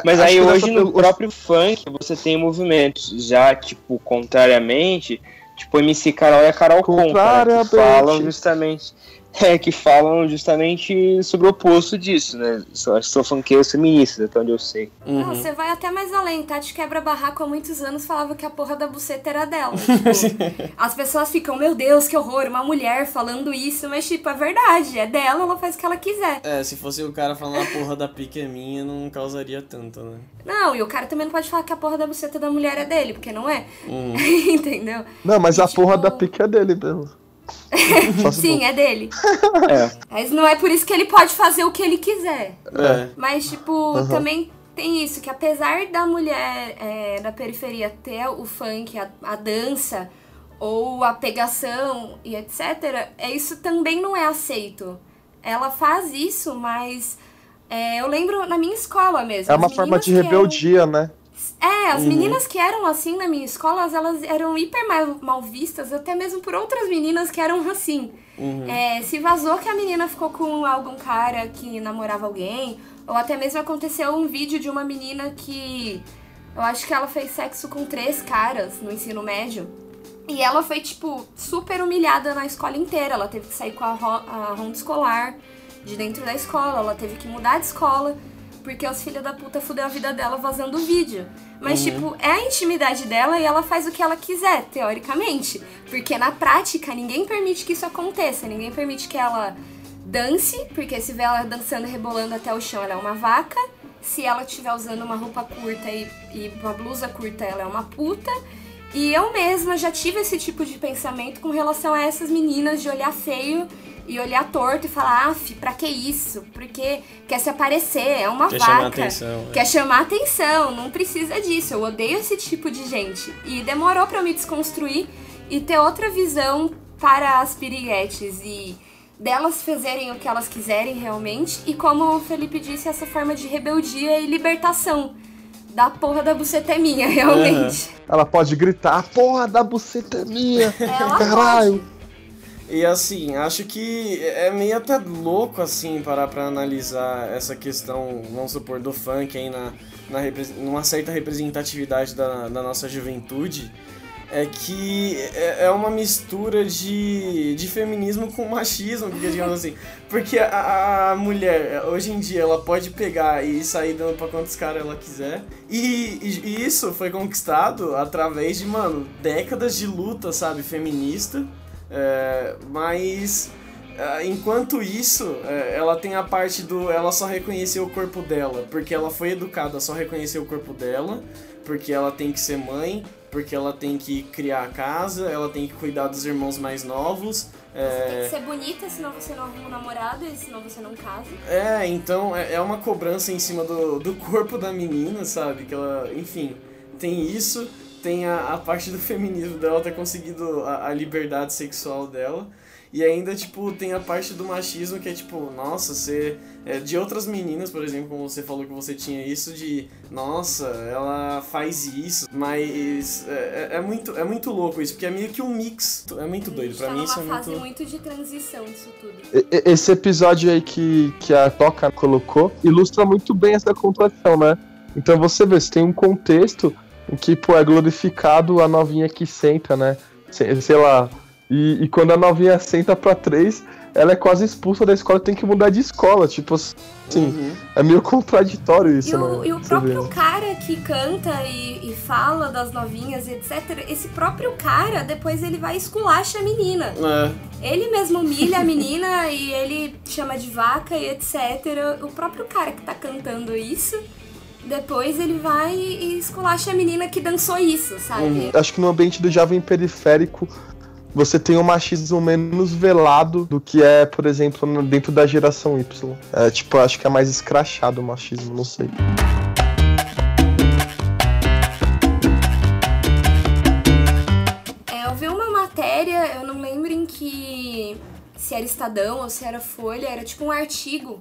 Mas aí hoje no próprio funk você tem movimentos já, tipo, contrariamente, tipo MC Carol e a Carol Conta, né, que falam justamente [LAUGHS] é, que falam justamente sobre o oposto disso, né? Sou, sou funkeiros feministas, até onde eu sei. Uhum. Não, você vai até mais além. Tati Quebra-Barraco há muitos anos falava que a porra da buceta era dela. [LAUGHS] Tipo, as pessoas ficam, meu Deus, que horror, uma mulher falando isso, mas tipo, é verdade, é dela, ela faz o que ela quiser. É, se fosse o cara falando a porra da pica é minha, não causaria tanto, né? Não, e o cara também não pode falar que a porra da buceta da mulher é dele, porque não é. Uhum. [LAUGHS] Entendeu? Não, mas e, a tipo... porra da pica é dele mesmo. [LAUGHS] Sim, é dele. É. Mas não é por isso que ele pode fazer o que ele quiser. É. Mas, tipo, uhum. também tem isso, que apesar da mulher é, da periferia ter o funk, a, a, dança, ou a pegação e etc., é, isso também não é aceito. Ela faz isso, mas é, eu lembro na minha escola mesmo. É uma forma de rebeldia, eram... né? É, as uhum. meninas que eram assim na minha escola, elas eram hiper mal, mal vistas, até mesmo por outras meninas que eram assim. Uhum. É, se vazou que a menina ficou com algum cara que namorava alguém, ou até mesmo aconteceu um vídeo de uma menina que eu acho que ela fez sexo com três caras no ensino médio. E ela foi, tipo, super humilhada na escola inteira. Ela teve que sair com a, a ronda escolar de dentro da escola, ela teve que mudar de escola porque os filhos da puta fudeu a vida dela vazando o vídeo. Mas, uhum. tipo, é a intimidade dela e ela faz o que ela quiser, teoricamente. Porque na prática, ninguém permite que isso aconteça. Ninguém permite que ela dance, porque se vê ela dançando e rebolando até o chão, ela é uma vaca. Se ela estiver usando uma roupa curta e, e uma blusa curta, ela é uma puta. E eu mesma já tive esse tipo de pensamento com relação a essas meninas de olhar feio e olhar torto e falar, af, pra que isso? Porque quer se aparecer, é uma quer vaca. Chamar atenção, é. Quer chamar atenção, não precisa disso. Eu odeio esse tipo de gente. E demorou para eu me desconstruir e ter outra visão para as piriguetes e delas fazerem o que elas quiserem realmente. E como o Felipe disse, essa forma de rebeldia e libertação da porra da buceta é minha, [LAUGHS] realmente. Uhum. Ela pode gritar, a porra da buceta é minha. Ela Caralho. Pode. E assim, acho que é meio até louco assim parar pra analisar essa questão, vamos supor, do funk aí na, na numa certa representatividade da, da nossa juventude. é que é, é uma mistura de, de feminismo com machismo, digamos assim. Porque a, a mulher, hoje em dia, ela pode pegar e sair dando pra quantos caras ela quiser. E, e, isso foi conquistado através de, mano, décadas de luta, sabe, feminista. É, mas é, enquanto isso, é, ela tem a parte do ela só reconhecer o corpo dela, porque ela foi educada a só reconhecer o corpo dela, porque ela tem que ser mãe, porque ela tem que criar a casa, ela tem que cuidar dos irmãos mais novos. Você é... tem que ser bonita, senão você não arruma um namorado e senão você não casa. É, então é, é uma cobrança em cima do, do corpo da menina, sabe? Que ela, enfim, tem isso, tem a, a parte do feminismo dela ter conseguido a, a liberdade sexual dela. E ainda, tipo, tem a parte do machismo que é tipo, nossa, você. É, de outras meninas, por exemplo, como você falou que você tinha isso, de nossa, ela faz isso. Mas é, é, é muito, é muito louco isso, porque é meio que um mix. É muito doido. Pra tá mim isso é muito. fase muito de transição isso tudo. Esse episódio aí que, que a Toca colocou ilustra muito bem essa contradição, né? Então você vê, você tem um contexto em que, pô, é glorificado a novinha que senta, né? Sei, sei lá e, e quando a novinha senta pra três, ela é quase expulsa da escola e tem que mudar de escola. Tipo assim, uhum. é meio contraditório isso, e o, né? E o próprio cara que canta e, e, fala das novinhas e etc., esse próprio cara, depois ele vai esculacha a menina. É. Ele mesmo humilha a menina [LAUGHS] e ele chama de vaca e etc. O próprio cara que tá cantando isso. Depois ele vai e esculacha a menina que dançou isso, sabe? Uhum. Acho que no ambiente do jovem periférico você tem um machismo menos velado do que é, por exemplo, dentro da geração Y. É, tipo, acho que é mais escrachado o machismo, não sei. É, eu vi uma matéria, eu não lembro em que. se era Estadão ou se era Folha, era tipo um artigo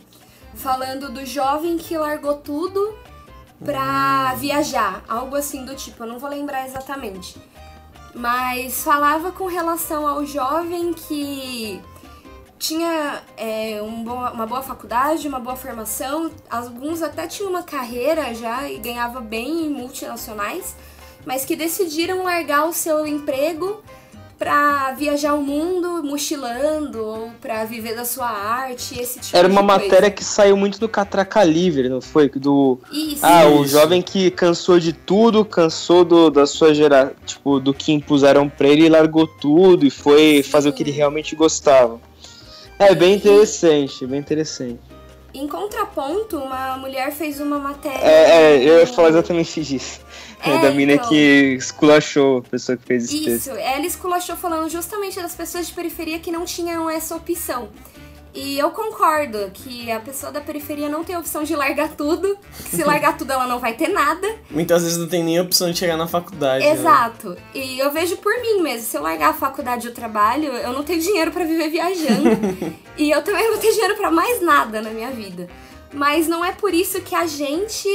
falando do jovem que largou tudo pra viajar, algo assim do tipo, eu não vou lembrar exatamente. Mas falava com relação ao jovem que tinha é, um boa, uma boa faculdade, uma boa formação, alguns até tinham uma carreira já e ganhava bem em multinacionais, mas que decidiram largar o seu emprego para viajar o mundo mochilando ou para viver da sua arte, esse tipo Era uma matéria que saiu muito do Catraca Livre, não foi? Do isso, Ah, isso. o jovem que cansou de tudo, cansou do, da sua geração, tipo, do que impuseram pra ele e largou tudo e foi Sim. fazer o que ele realmente gostava. É bem interessante, bem interessante. Em contraponto, uma mulher fez uma matéria. É, é eu ia falar exatamente disso. [LAUGHS] É, da mina então, que esculachou a pessoa que fez Isso, texto. ela esculachou falando justamente das pessoas de periferia que não tinham essa opção. E eu concordo que a pessoa da periferia não tem a opção de largar tudo. Que [LAUGHS] se largar tudo, ela não vai ter nada. Muitas vezes não tem nem a opção de chegar na faculdade. Né? Exato. Né? E eu vejo por mim mesmo. Se eu largar a faculdade e o trabalho, eu não tenho dinheiro para viver viajando. [LAUGHS] e eu também não tenho dinheiro para mais nada na minha vida. Mas não é por isso que a gente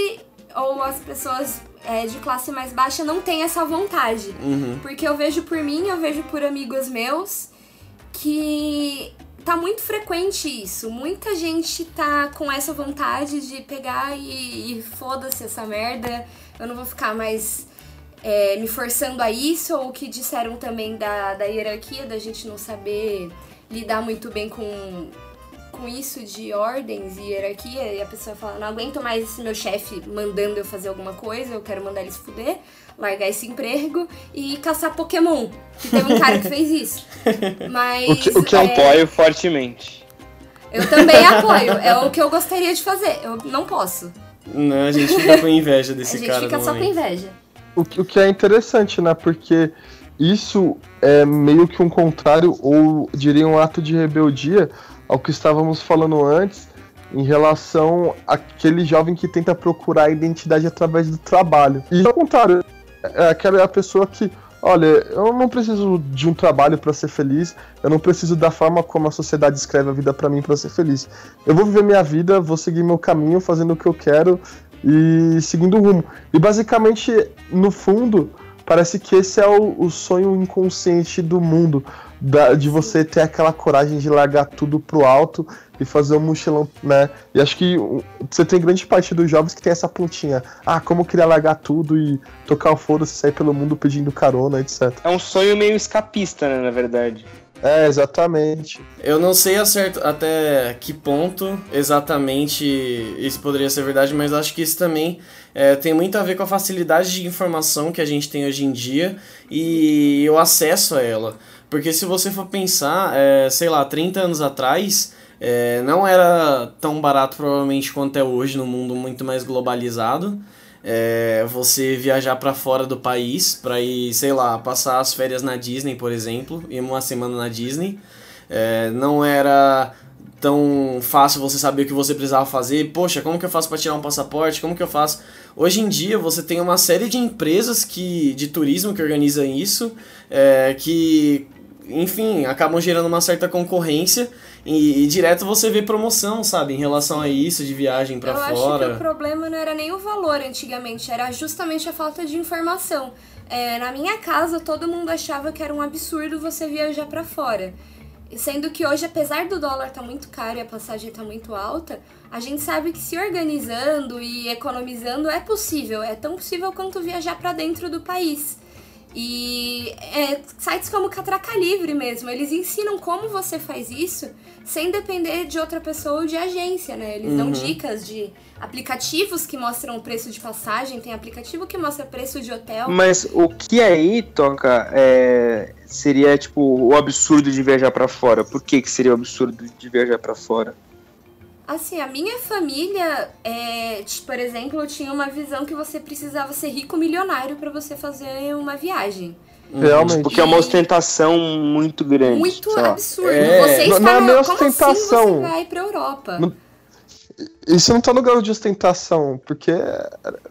ou as pessoas é, de classe mais baixa não tem essa vontade. Uhum. Porque eu vejo por mim, eu vejo por amigos meus que tá muito frequente isso. Muita gente tá com essa vontade de pegar e, e foda-se essa merda. Eu não vou ficar mais é, me forçando a isso, ou o que disseram também da, da hierarquia, da gente não saber lidar muito bem com com isso de ordens e hierarquia e a pessoa fala, não aguento mais esse meu chefe mandando eu fazer alguma coisa, eu quero mandar ele se fuder, largar esse emprego e caçar Pokémon. Que teve um cara que fez isso. [LAUGHS] Mas. O que, o que é... eu apoio fortemente. Eu também apoio. É o que eu gostaria de fazer. Eu não posso. Não, a gente fica com inveja desse cara. [LAUGHS] A gente fica só com inveja. O que, o que é interessante, né? Porque isso é meio que um contrário, ou diria um ato de rebeldia ao que estávamos falando antes em relação àquele jovem que tenta procurar a identidade através do trabalho. E ao contrário, é aquela pessoa que, olha, eu não preciso de um trabalho para ser feliz, eu não preciso da forma como a sociedade escreve a vida para mim para ser feliz. Eu vou viver minha vida, vou seguir meu caminho, fazendo o que eu quero e seguindo o rumo. E basicamente, no fundo, parece que esse é o, o sonho inconsciente do mundo da, de você ter aquela coragem de largar tudo pro alto e fazer um mochilão, né? E acho que você tem grande parte dos jovens que tem essa pontinha. Ah, como eu queria largar tudo e tocar o foda-se, sair pelo mundo pedindo carona, etc. É um sonho meio escapista, né, na verdade. É, exatamente. Eu não sei acerto até que ponto exatamente isso poderia ser verdade, mas acho que isso também é, tem muito a ver com a facilidade de informação que a gente tem hoje em dia e o acesso a ela. Porque se você for pensar, é, sei lá, 30 anos atrás, é, não era tão barato provavelmente quanto é hoje no mundo muito mais globalizado. É, você viajar para fora do país para ir, sei lá, passar as férias na Disney, por exemplo, ir uma semana na Disney. É, não era tão fácil você saber o que você precisava fazer. Poxa, como que eu faço para tirar um passaporte? Como que eu faço? Hoje em dia você tem uma série de empresas que de turismo que organizam isso, é, que enfim, acabam gerando uma certa concorrência e, e, direto você vê promoção, sabe, em relação a isso, de viagem para fora. Eu acho que o problema não era nem o valor antigamente, era justamente a falta de informação. É, na minha casa, todo mundo achava que era um absurdo você viajar para fora. Sendo que hoje, apesar do dólar estar tá muito caro e a passagem estar tá muito alta, a gente sabe que se organizando e economizando é possível. É tão possível quanto viajar para dentro do país. E é, sites como Catraca Livre mesmo, eles ensinam como você faz isso sem depender de outra pessoa ou de agência, né? Eles uhum. dão dicas de aplicativos que mostram o preço de passagem, tem aplicativo que mostra preço de hotel. Mas o que aí toca é, seria tipo o absurdo de viajar para fora? Por que, que seria o absurdo de viajar para fora? Assim, a minha família, é, por exemplo, tinha uma visão que você precisava ser rico milionário para você fazer uma viagem. Realmente. Porque é uma ostentação muito grande. Muito absurdo. É. Você está não, não é ostentação. Assim você vai pra Europa? Não, isso não tá no grau de ostentação, porque,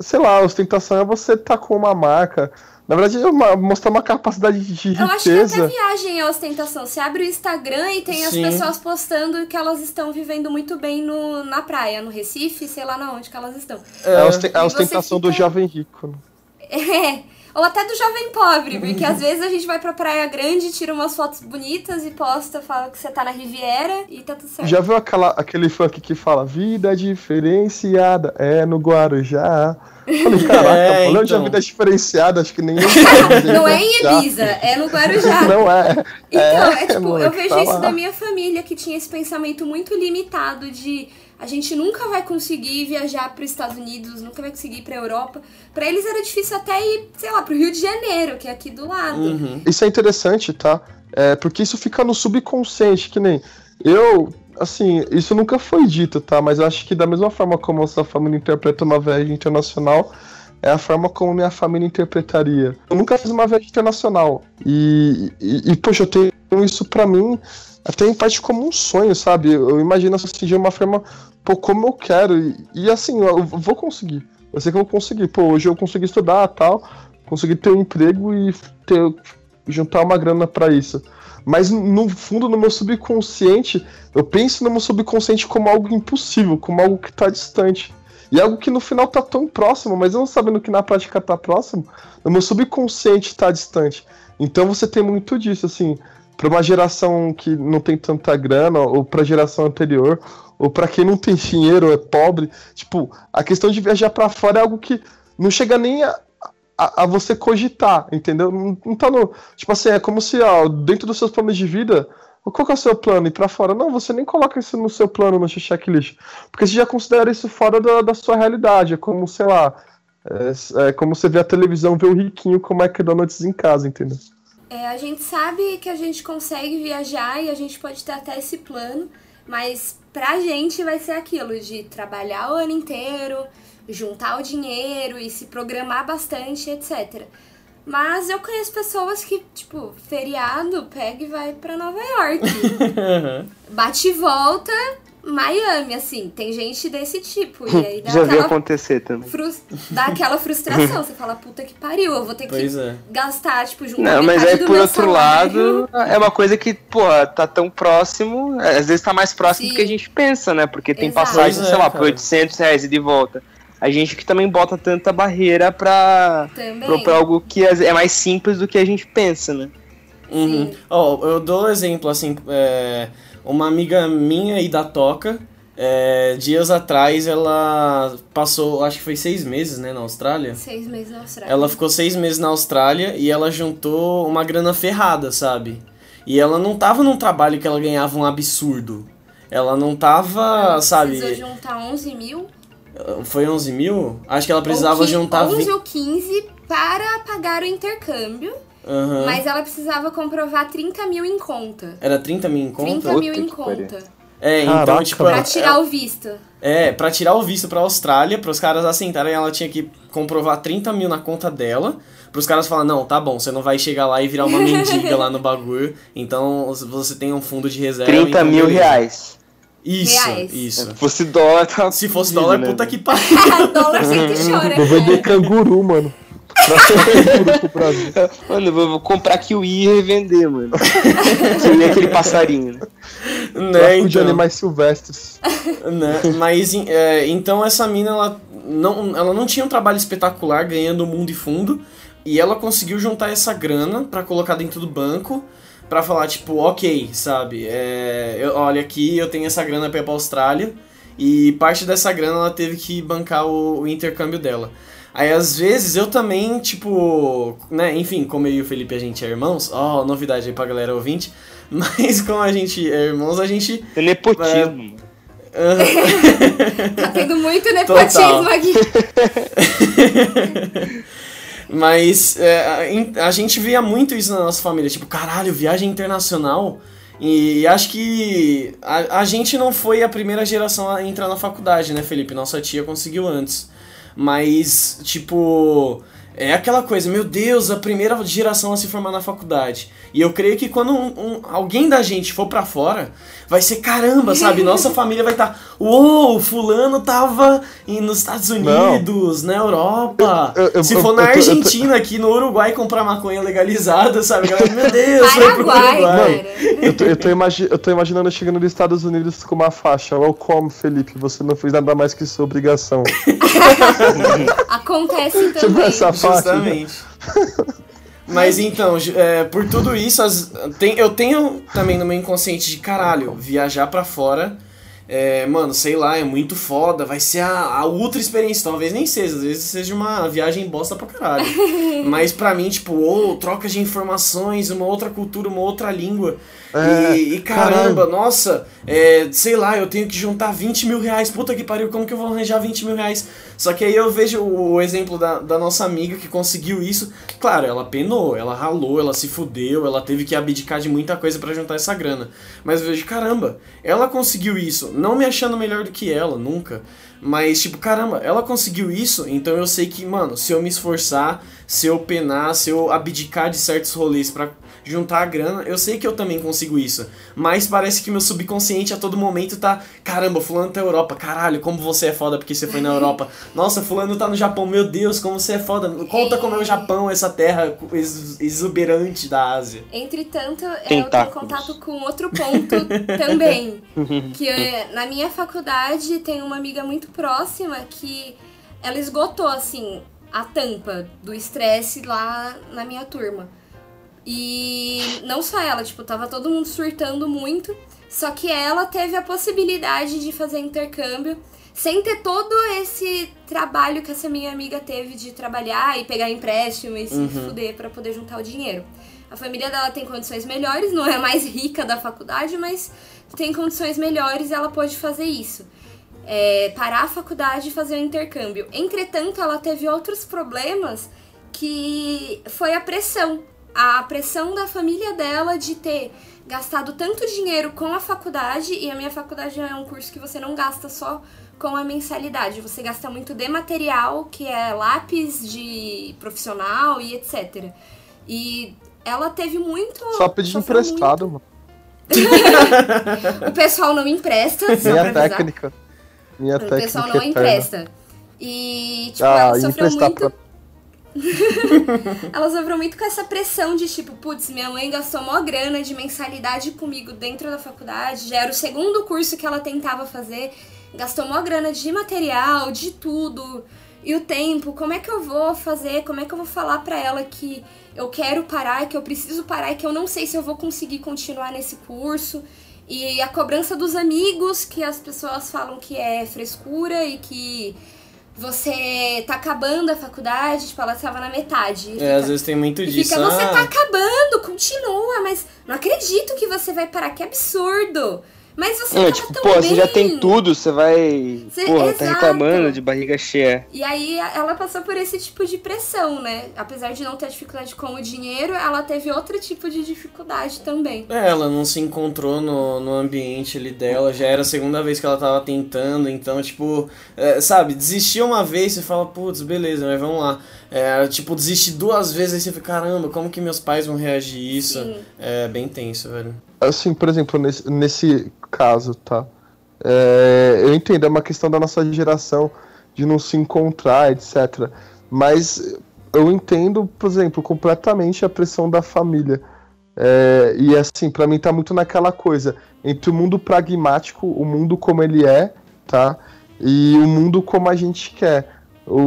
sei lá, ostentação é você estar tá com uma marca, na verdade, é mostrar uma capacidade de riqueza. Eu acho que até viagem é ostentação. Você abre o Instagram e tem Sim. as pessoas postando que elas estão vivendo muito bem no, na praia, no Recife, sei lá na onde que elas estão. É, é a ostentação fica... do jovem rico. Né? É, ou até do jovem pobre, porque às vezes a gente vai pra Praia Grande, tira umas fotos bonitas e posta, fala que você tá na Riviera e tá tudo certo. Já viu aquela, aquele funk que fala vida diferenciada é no Guarujá? Falei, caraca, é, então. de vida diferenciada, acho que nem [LAUGHS] Não é em Ibiza, é no Guarujá. [LAUGHS] Não é. Então, é, é tipo, eu vejo tá isso lá. da minha família, que tinha esse pensamento muito limitado de a gente nunca vai conseguir viajar para os Estados Unidos, nunca vai conseguir ir para Europa. Para eles era difícil até ir, sei lá, para o Rio de Janeiro, que é aqui do lado. Uhum. Isso é interessante, tá? É, porque isso fica no subconsciente, que nem eu assim, isso nunca foi dito, tá? Mas eu acho que da mesma forma como a sua família interpreta uma viagem internacional, é a forma como minha família interpretaria. Eu nunca fiz uma viagem internacional. E, e, e poxa, eu tenho isso para mim até em parte como um sonho, sabe? Eu imagino assim de uma forma, pô, como eu quero. E, e assim, eu vou conseguir. Eu sei que eu vou conseguir. Pô, hoje eu consegui estudar tal, consegui ter um emprego e ter, juntar uma grana para isso. Mas no fundo, no meu subconsciente, eu penso no meu subconsciente como algo impossível, como algo que tá distante. E algo que no final tá tão próximo, mas eu não sabendo que na prática tá próximo, no meu subconsciente tá distante. Então você tem muito disso, assim, para uma geração que não tem tanta grana, ou para geração anterior, ou para quem não tem dinheiro, é pobre, tipo, a questão de viajar para fora é algo que não chega nem a, a, a, você cogitar, entendeu? Não, não tá no. Tipo assim, é como se, ó, dentro dos seus planos de vida, qual que é o seu plano? Ir pra fora? Não, você nem coloca isso no seu plano, no seu checklist. Porque você já considera isso fora da, da sua realidade. É como, sei lá. É, é, como você vê a televisão, vê o riquinho como é que McDonald's em casa, entendeu? É, a gente sabe que a gente consegue viajar e a gente pode ter até esse plano, mas pra gente vai ser aquilo de trabalhar o ano inteiro, juntar o dinheiro e se programar bastante, etc. Mas eu conheço pessoas que, tipo, feriado, pega e vai pra Nova York. [LAUGHS] Bate e volta, Miami, assim, tem gente desse tipo. E aí [LAUGHS] dá Já viu acontecer também. Dá aquela frustração. Você fala, puta que pariu, eu vou ter que é. gastar, tipo, junto Não, mas aí por outro salário. lado, é uma coisa que, pô, tá tão próximo. Às vezes tá mais próximo Sim. do que a gente pensa, né? Porque tem Exato. passagem, sei lá, por 800 reais e de volta a gente que também bota tanta barreira pra, pra, pra, algo que é mais simples do que a gente pensa, né? Uhum. Oh, eu dou exemplo, assim, é, uma amiga minha e da Toca, é, dias atrás ela passou, acho que foi seis meses, né, na Austrália. Seis meses na Austrália. Ela ficou seis meses na Austrália e ela juntou uma grana ferrada, sabe? E ela não tava num trabalho que ela ganhava um absurdo. Ela não tava, ela sabe... Precisou juntar 11 mil? Foi 11 mil? Acho que ela precisava 15, juntar... 11 ou 15 para pagar o intercâmbio. Uhum. Mas ela precisava comprovar 30 mil em conta. Era 30 mil em conta? 30 Puta mil em conta. É, então, Caraca, tipo. Pra tirar o visto. É, pra tirar o visto pra Austrália, pros caras assentarem, ela tinha que comprovar 30 mil na conta dela. Pros caras falar, não, tá bom, você não vai chegar lá e virar uma [LAUGHS] mendiga lá no bagulho. Então você tem um fundo de reserva. 30 então, mil beleza. reais. Isso, reais. isso. Se fosse dólar, tá. Se fosse dólar, né? puta que pariu. [LAUGHS] dólar sempre chora. Vou vender canguru, mano. [LAUGHS] mano, eu vou comprar kiwi e revender, mano. que nem aquele passarinho, né? né então... de animais silvestres. Né? Mas é, então essa mina, ela não, ela não tinha um trabalho espetacular ganhando mundo e fundo. E ela conseguiu juntar essa grana para colocar dentro do banco para falar, tipo, ok, sabe? É, eu, olha, aqui eu tenho essa grana pra ir pra Austrália. E parte dessa grana ela teve que bancar o, o intercâmbio dela. Aí às vezes eu também, tipo, né, enfim, como eu e o Felipe a gente é irmãos, ó, oh, novidade aí pra galera ouvinte, [LAUGHS] mas como a gente é irmãos, a gente. É nepotismo. Uh... tá tendo muito nepotismo Total. aqui. [LAUGHS] mas é, a, gente via muito isso na nossa família, tipo, caralho, viagem internacional. E, e acho que a, a gente não foi a primeira geração a entrar na faculdade, né, Felipe? Nossa tia conseguiu antes. Mas, tipo, é aquela coisa, meu Deus, a primeira geração a se formar na faculdade. E eu creio que quando um, um, alguém da gente for para fora, vai ser caramba, sabe? [LAUGHS] Nossa família vai estar, tá, uou, fulano tava nos Estados Unidos, Não. na Europa. Eu, eu, se for na Argentina, aqui no Uruguai comprar maconha legalizada, sabe? Meu Deus, [LAUGHS] vai pro Uruguai. Eu tô, eu, tô imagi eu tô imaginando chegando nos Estados Unidos com uma faixa. Welcome, Felipe, você não fez nada mais que sua obrigação. [LAUGHS] Acontece também. Essa faixa, Justamente. Mas então, é, por tudo isso, as, tem, eu tenho também no meu inconsciente de caralho, viajar para fora é, mano, sei lá, é muito foda, vai ser a, a ultra experiência, talvez nem seja, às vezes seja uma viagem bosta pra caralho. [LAUGHS] Mas pra mim, tipo, ou troca de informações, uma outra cultura, uma outra língua. É, e, e, caramba, caralho. nossa, é, sei lá, eu tenho que juntar 20 mil reais, puta que pariu, como que eu vou arranjar 20 mil reais? Só que aí eu vejo o, o exemplo da, da nossa amiga que conseguiu isso. Claro, ela penou, ela ralou, ela se fudeu, ela teve que abdicar de muita coisa para juntar essa grana. Mas eu vejo, caramba, ela conseguiu isso não me achando melhor do que ela, nunca. Mas, tipo, caramba, ela conseguiu isso, então eu sei que, mano, se eu me esforçar, se eu penar, se eu abdicar de certos rolês para juntar a grana, eu sei que eu também consigo isso. Mas parece que meu subconsciente a todo momento tá, caramba, fulano tá na Europa, caralho, como você é foda porque você foi na [LAUGHS] Europa. Nossa, fulano tá no Japão, meu Deus, como você é foda. Conta como é o Japão, essa terra exuberante da Ásia. Entretanto, eu tenho contato com outro ponto também, [LAUGHS] que é, na minha faculdade tem uma amiga muito próxima que ela esgotou assim a tampa do estresse lá na minha turma. E não só ela, tipo, tava todo mundo surtando muito. Só que ela teve a possibilidade de fazer intercâmbio sem ter todo esse trabalho que essa minha amiga teve de trabalhar e pegar empréstimo e se uhum. fuder para poder juntar o dinheiro. A família dela tem condições melhores, não é a mais rica da faculdade, mas tem condições melhores e ela pode fazer isso. É, parar a faculdade e fazer o intercâmbio. Entretanto, ela teve outros problemas que foi a pressão a pressão da família dela de ter gastado tanto dinheiro com a faculdade, e a minha faculdade é um curso que você não gasta só com a mensalidade, você gasta muito de material, que é lápis de profissional e etc. E ela teve muito. Só pedir emprestado, muito... [LAUGHS] o pessoal não empresta. Minha técnica. Minha o técnica. O pessoal não empresta. E, tipo, ah, ela sofreu muito. Pra [LAUGHS] ela sofreu muito com essa pressão de tipo, putz, minha mãe gastou mó grana de mensalidade comigo dentro da faculdade, já era o segundo curso que ela tentava fazer, gastou mó grana de material, de tudo. E o tempo, como é que eu vou fazer? Como é que eu vou falar para ela que eu quero parar, que eu preciso parar que eu não sei se eu vou conseguir continuar nesse curso? E a cobrança dos amigos, que as pessoas falam que é frescura e que você tá acabando a faculdade, tipo, ela estava na metade. É, fica, às vezes tem muito disso. Fica, você tá ah. acabando, continua, mas não acredito que você vai parar, que absurdo. Mas você é, tipo, pô, bem. você já tem tudo, você vai. Você, porra, tá reclamando de barriga cheia. E aí ela passou por esse tipo de pressão, né? Apesar de não ter dificuldade com o dinheiro, ela teve outro tipo de dificuldade também. É, ela não se encontrou no, no ambiente ali dela, já era a segunda vez que ela tava tentando, então, tipo, é, sabe, desistiu uma vez, você fala, putz, beleza, mas vamos lá. É, tipo, desiste duas vezes, aí você fica, caramba, como que meus pais vão reagir isso? Sim. É bem tenso, velho. Assim, por exemplo, nesse, nesse caso, tá? É, eu entendo, é uma questão da nossa geração de não se encontrar, etc. Mas eu entendo, por exemplo, completamente a pressão da família. É, e assim, para mim tá muito naquela coisa entre o mundo pragmático, o mundo como ele é, tá? E o mundo como a gente quer. O,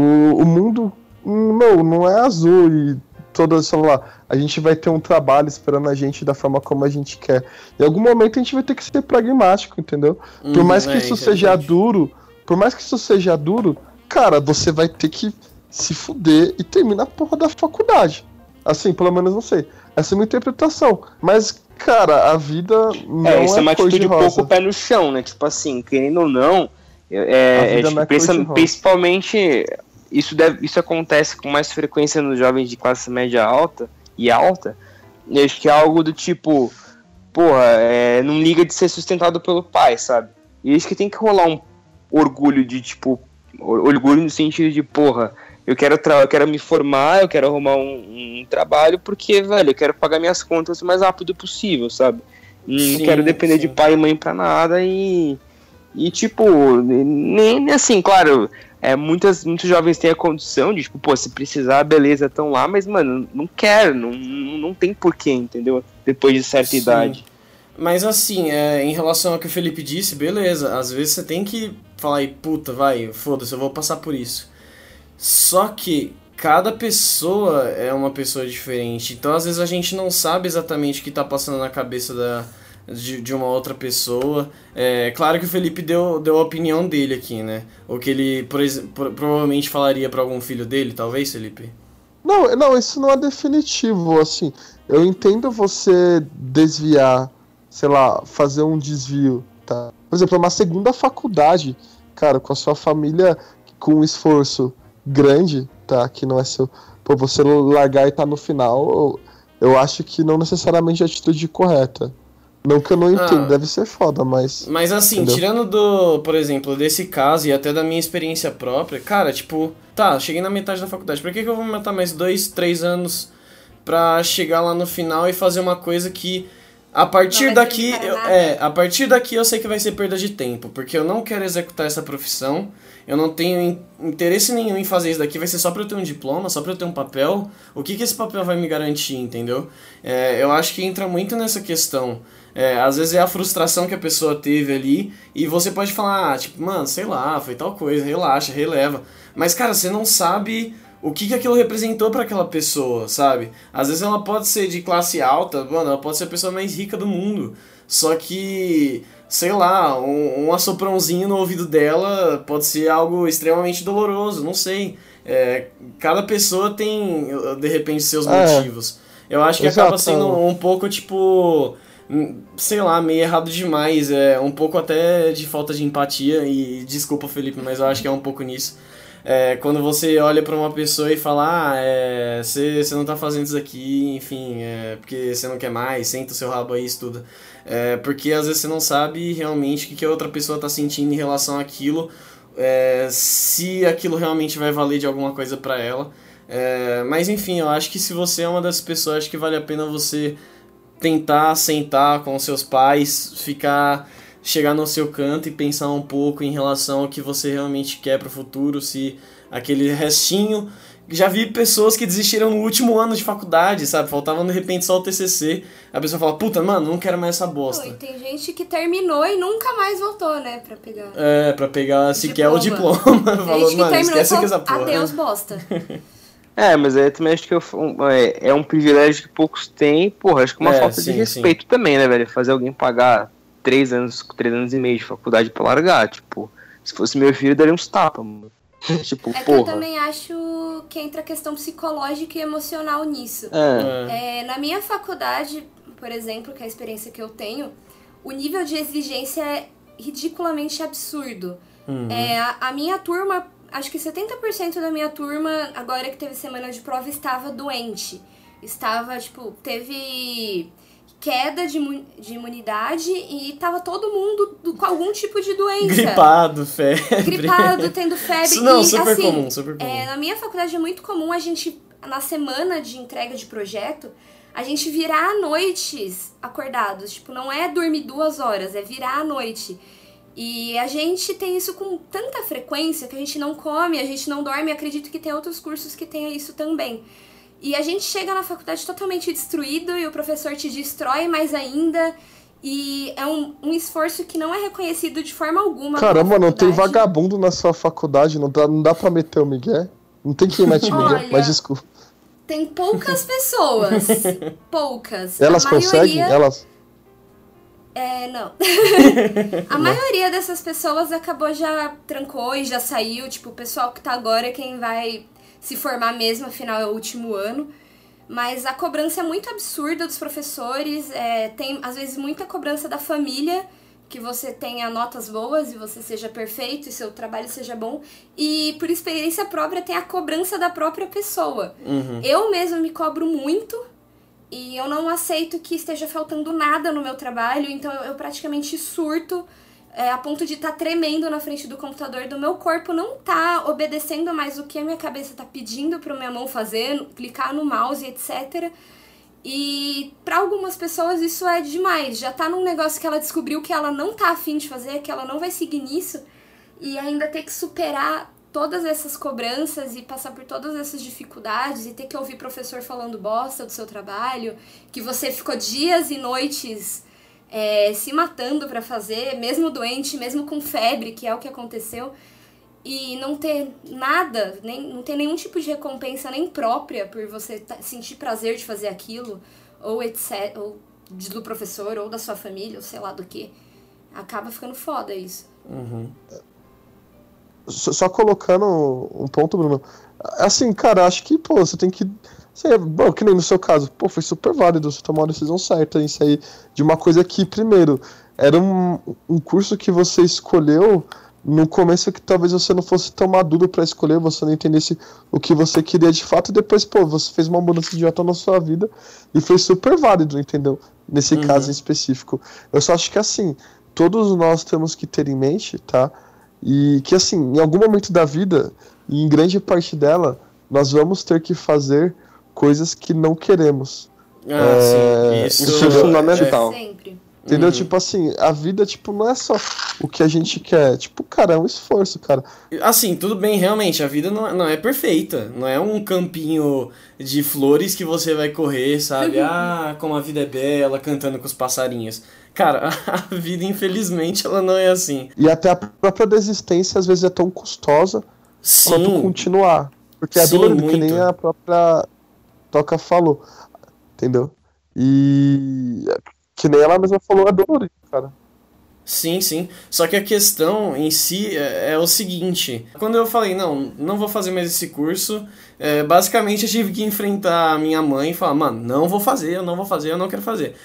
o mundo não, não é azul e todas, sei lá, a gente vai ter um trabalho esperando a gente da forma como a gente quer. Em algum momento a gente vai ter que ser pragmático, entendeu? Por hum, mais que é, isso seja duro, por mais que isso seja duro, cara, você vai ter que se fuder e terminar a porra da faculdade. Assim, pelo menos não sei. Essa é a minha interpretação. Mas, cara, a vida não é. Isso é, uma atitude pouco pé no chão, né? Tipo assim, querendo ou não. É, é, tipo, é principalmente isso, deve, isso acontece com mais frequência nos jovens de classe média alta e alta. E acho que é algo do tipo, porra, é, não liga de ser sustentado pelo pai, sabe? E acho que tem que rolar um orgulho de, tipo, orgulho no sentido de, porra, eu quero, eu quero me formar, eu quero arrumar um, um, trabalho, porque, velho, eu quero pagar minhas contas o mais rápido possível, sabe? Não sim, quero depender sim. de pai e mãe pra nada e. E, tipo, nem assim, claro, é, muitas, muitos jovens têm a condição de, tipo, pô, se precisar, beleza, estão lá, mas, mano, não quero, não, não tem porquê, entendeu? Depois de certa Sim. idade. Mas assim, é, em relação ao que o Felipe disse, beleza, às vezes você tem que falar aí, puta, vai, foda-se, eu vou passar por isso. Só que cada pessoa é uma pessoa diferente, então às vezes a gente não sabe exatamente o que tá passando na cabeça da, de, de uma outra pessoa. É claro que o Felipe deu, deu a opinião dele aqui, né? O que ele por, por, provavelmente falaria para algum filho dele, talvez, Felipe? Não, não, isso não é definitivo, assim. Eu entendo você desviar, sei lá, fazer um desvio, tá? Por exemplo, uma segunda faculdade, cara, com a sua família com um esforço grande, tá? Que não é seu. Pô, você largar e tá no final, eu, acho que não necessariamente é a atitude correta. Não que eu não entendo, ah, deve ser foda, mas. Mas assim, entendeu? tirando do, por exemplo, desse caso e até da minha experiência própria, cara, tipo, tá, cheguei na metade da faculdade, por que, que eu vou matar mais dois, três anos pra chegar lá no final e fazer uma coisa que. A partir daqui, eu, é, a partir daqui eu sei que vai ser perda de tempo, porque eu não quero executar essa profissão, eu não tenho interesse nenhum em fazer isso daqui, vai ser só pra eu ter um diploma, só pra eu ter um papel. O que, que esse papel vai me garantir, entendeu? É, eu acho que entra muito nessa questão. É, às vezes é a frustração que a pessoa teve ali e você pode falar, ah, tipo, mano, sei lá, foi tal coisa, relaxa, releva. Mas, cara, você não sabe o que, que aquilo representou para aquela pessoa, sabe? Às vezes ela pode ser de classe alta, mano, ela pode ser a pessoa mais rica do mundo. Só que, sei lá, um, um assoprãozinho no ouvido dela pode ser algo extremamente doloroso, não sei. É, cada pessoa tem, de repente, seus é. motivos. Eu acho que Exato. acaba sendo um pouco, tipo sei lá, meio errado demais. É um pouco até de falta de empatia. E desculpa, Felipe, mas eu acho que é um pouco nisso. É, quando você olha para uma pessoa e fala, ah, é, você, você não tá fazendo isso aqui, enfim, é, porque você não quer mais, senta o seu rabo aí, estuda. É, porque às vezes você não sabe realmente o que, que a outra pessoa tá sentindo em relação àquilo, é, se aquilo realmente vai valer de alguma coisa para ela. É, mas enfim, eu acho que se você é uma das pessoas, que vale a pena você tentar sentar com seus pais, ficar chegar no seu canto e pensar um pouco em relação ao que você realmente quer para o futuro, se aquele restinho já vi pessoas que desistiram no último ano de faculdade, sabe? Faltava de repente só o TCC. A pessoa fala, puta, mano, não quero mais essa bosta. e tem gente que terminou e nunca mais voltou, né, pra pegar. É, pra pegar sequer o diploma. [LAUGHS] Falou, gente que mano, esquece que essa porra. Adeus, bosta. [LAUGHS] É, mas aí também acho que eu, é, é, um privilégio que poucos têm, porra, acho que é uma é, falta sim, de respeito sim. também, né, velho? Fazer alguém pagar três anos, três anos e meio de faculdade pra largar, tipo, se fosse meu filho, daria uns tapas, mano. [LAUGHS] tipo, é porra. Que eu também acho que entra a questão psicológica e emocional nisso. É. é. na minha faculdade, por exemplo, que é a experiência que eu tenho, o nível de exigência é ridiculamente absurdo. Uhum. É, a, a minha turma, acho que 70% da minha turma, agora que teve semana de prova, estava doente. Estava, tipo, teve queda de, de imunidade e tava todo mundo do, com algum tipo de doença. Gripado, febre. Gripado, tendo febre. Isso não, e, super assim, comum, super comum. É, na minha faculdade é muito comum a gente, na semana de entrega de projeto, a gente virar à noites acordados. Tipo, não é dormir duas horas, é virar à noite. E a gente tem isso com tanta frequência que a gente não come, a gente não dorme. Acredito que tem outros cursos que tenha isso também. E a gente chega na faculdade totalmente destruído e o professor te destrói mais ainda. E é um, um esforço que não é reconhecido de forma alguma. Caramba, não tem vagabundo na sua faculdade, não dá, não dá pra meter o Miguel? Não tem quem mete o Miguel, mas desculpa. Tem poucas pessoas. [LAUGHS] poucas. Elas maioria... conseguem? Elas. É, não. [LAUGHS] a maioria dessas pessoas acabou já trancou e já saiu. Tipo, o pessoal que tá agora é quem vai se formar mesmo, afinal é o último ano. Mas a cobrança é muito absurda dos professores, é, tem às vezes muita cobrança da família, que você tenha notas boas e você seja perfeito e seu trabalho seja bom. E por experiência própria tem a cobrança da própria pessoa. Uhum. Eu mesma me cobro muito e eu não aceito que esteja faltando nada no meu trabalho, então eu, eu praticamente surto é, a ponto de estar tá tremendo na frente do computador, do meu corpo não tá obedecendo mais o que a minha cabeça tá pedindo para minha mão fazer, clicar no mouse, etc. E para algumas pessoas isso é demais, já tá num negócio que ela descobriu que ela não tá afim de fazer, que ela não vai seguir nisso, e ainda ter que superar todas essas cobranças e passar por todas essas dificuldades e ter que ouvir professor falando bosta do seu trabalho, que você ficou dias e noites é, se matando para fazer, mesmo doente, mesmo com febre, que é o que aconteceu, e não ter nada, nem, não ter nenhum tipo de recompensa nem própria por você sentir prazer de fazer aquilo, ou etc, ou do professor, ou da sua família, ou sei lá do que. Acaba ficando foda isso. Uhum. Só colocando um ponto, Bruno. Assim, cara, acho que, pô, você tem que Sei, bom, que nem no seu caso, pô, foi super válido você tomar uma decisão certa em sair de uma coisa que, primeiro, era um, um curso que você escolheu no começo que talvez você não fosse tão maduro para escolher, você não entendesse o que você queria de fato, e depois, pô, você fez uma mudança de rota na sua vida e foi super válido, entendeu? Nesse uhum. caso em específico. Eu só acho que assim, todos nós temos que ter em mente, tá? E que assim, em algum momento da vida, e em grande parte dela, nós vamos ter que fazer coisas que não queremos. Ah, é, sim. Isso, isso é fundamental. É sempre. Entendeu? Uhum. Tipo assim, a vida, tipo, não é só o que a gente quer. Tipo, cara, é um esforço, cara. Assim, tudo bem, realmente, a vida não, é, não é perfeita. Não é um campinho de flores que você vai correr, sabe? [LAUGHS] ah, como a vida é bela, cantando com os passarinhos. Cara, [LAUGHS] a vida, infelizmente, ela não é assim. E até a própria desistência, às vezes, é tão custosa Sim. quanto continuar. Porque é dolorido, que nem a própria Toca falou. Entendeu? E que nem ela mesma falou, é dolorido, cara. Sim, sim. Só que a questão em si é, é, o seguinte: quando eu falei, não, não vou fazer mais esse curso, é, basicamente eu tive que enfrentar a minha mãe e falar, mano, não vou fazer, eu não vou fazer, eu não quero fazer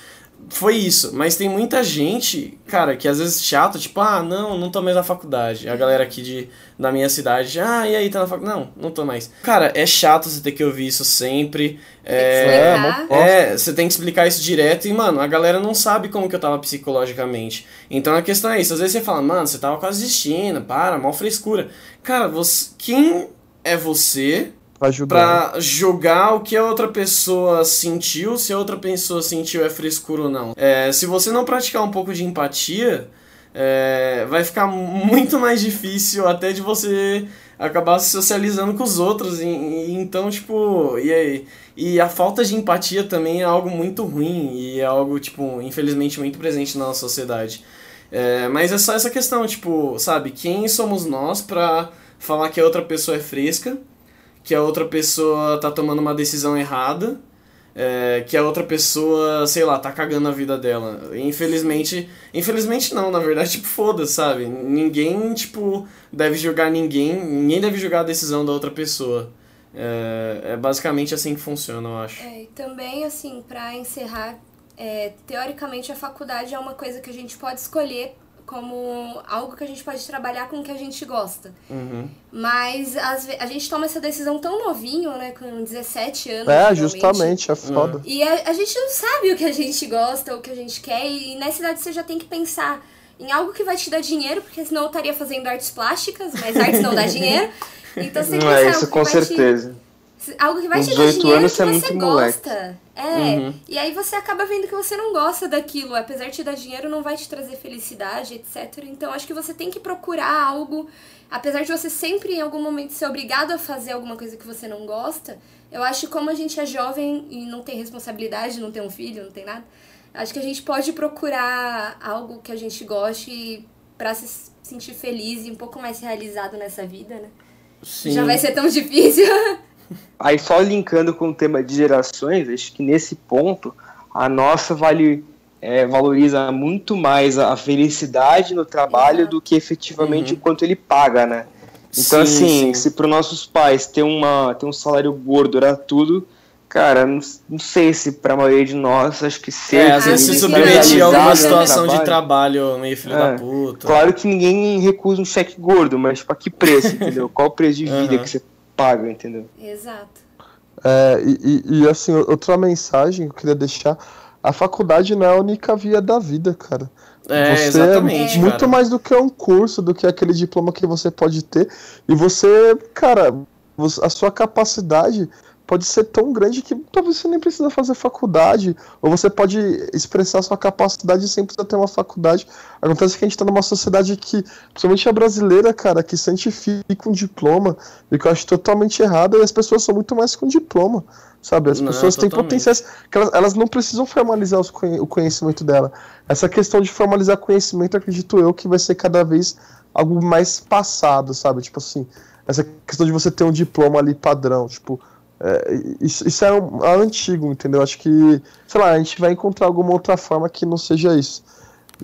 foi isso. Mas tem muita gente, cara, que às vezes chato, tipo, ah, não, não tô mais na faculdade. A galera aqui de, da minha cidade, ah, e aí, tá na faculdade? Não, não tô mais. Cara, é chato você ter que ouvir isso sempre. É, é, você tem que explicar isso direto e, mano, a galera não sabe como que eu tava psicologicamente. Então a questão é isso. Às vezes você fala, mano, você tava quase desistindo, para, mal frescura. Cara, você, quem é você Pra julgar. pra julgar o que a outra pessoa sentiu, se a outra pessoa sentiu é frescura ou não. É, se você não praticar um pouco de empatia, é, vai ficar [LAUGHS] muito mais difícil até de você acabar se socializando com os outros. E, e, então, tipo, e aí? E a falta de empatia também é algo muito ruim e é algo, tipo, infelizmente muito presente na nossa sociedade. É, mas é só essa questão, tipo, sabe, quem somos nós pra falar que a outra pessoa é fresca, que a outra pessoa tá tomando uma decisão errada, é, que a outra pessoa, sei lá, tá cagando a vida dela. Infelizmente, infelizmente não, na verdade, [LAUGHS] tipo, foda, sabe? Ninguém, tipo, deve julgar ninguém, ninguém deve julgar a decisão da outra pessoa. É, é basicamente assim que funciona, eu acho. É, e também, assim, para encerrar, é, teoricamente a faculdade é uma coisa que a gente pode escolher como algo que a gente pode trabalhar com o que a gente gosta. Uhum. Mas as, a gente toma essa decisão tão novinho, né? Com 17 anos. É, justamente, é foda. Uhum. E a, a, gente não sabe o que a gente gosta, o que a gente quer, e nessa idade você já tem que pensar em algo que vai te dar dinheiro, porque senão eu estaria fazendo artes plásticas, mas artes não dá [LAUGHS] dinheiro. Então você tem que pensar. É, isso com certeza. Te algo que vai te dar dinheiro anos que é você gosta. É. Uhum. E aí você acaba vendo que você não gosta daquilo. Apesar de te dar dinheiro, não vai te trazer felicidade, etc. Então acho que você tem que procurar algo. Apesar de você sempre, em algum momento, ser obrigado a fazer alguma coisa que você não gosta, eu acho que como a gente é jovem e não tem responsabilidade, não tem um filho, não tem nada, acho que a gente pode procurar algo que a gente goste para se sentir feliz e um pouco mais realizado nessa vida, né? Sim. Já vai ser tão difícil. [LAUGHS] Aí só linkando com o tema de gerações, acho que nesse ponto a nossa vale é, valoriza muito mais a felicidade no trabalho do que efetivamente uhum. o quanto ele paga, né? Então, sim, assim, sim. se para nossos pais ter, uma, ter um salário gordo era tudo, cara, não, não sei se para a maioria de nós, acho que ser. É, às vezes se submeter a alguma situação trabalho, de trabalho meio filho é, da puta. Claro que ninguém recusa um cheque gordo, mas tipo, a que preço, [LAUGHS] entendeu? Qual o preço de vida uhum. que você paga, entendeu? Exato. É, e, e, assim, outra mensagem que eu queria deixar: a faculdade não é a única via da vida, cara. É, você é exatamente. É muito cara. mais do que um curso, do que aquele diploma que você pode ter. E você, cara, a sua capacidade pode ser tão grande que talvez você nem precisa fazer faculdade, ou você pode expressar sua capacidade sem precisar ter uma faculdade. Acontece que a gente está numa sociedade que, principalmente a brasileira, cara, que santifica um diploma, e que eu acho totalmente errado, e as pessoas são muito mais com diploma, sabe? As não, pessoas totalmente. têm potenciais que elas, elas não precisam formalizar o conhecimento dela. Essa questão de formalizar conhecimento, acredito eu, que vai ser cada vez algo mais passado, sabe? Tipo assim, essa questão de você ter um diploma ali padrão, tipo, é, isso, isso é, um, é antigo, entendeu? Acho que, sei lá, a gente vai encontrar alguma outra forma que não seja isso.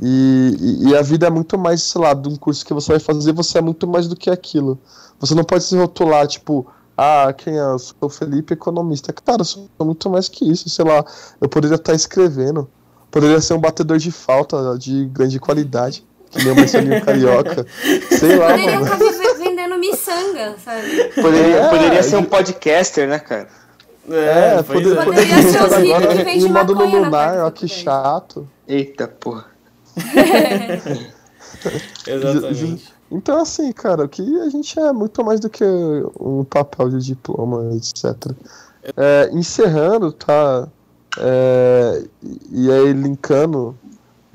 E, e, e, a vida é muito mais, sei lá, de um curso que você vai fazer, você é muito mais do que aquilo. Você não pode se rotular, tipo, ah, quem é? Eu sou o Felipe, economista. Cara, eu sou muito mais que isso, sei lá. Eu poderia estar escrevendo, poderia ser um batedor de falta de grande qualidade, que nem o Marcelinho Carioca. [LAUGHS] sei lá, mano. Poderia vendendo miçanga, sabe? Poderia, é, poderia ser um podcaster, né, cara? É, é poder, é. poderia ser os ricos que vende módulo lunar, ó, que chato. Eita, porra. [LAUGHS] Exatamente. Então, assim, cara, o que a gente é muito mais do que um papel de diploma, etc. É, encerrando, tá? É, e aí, linkando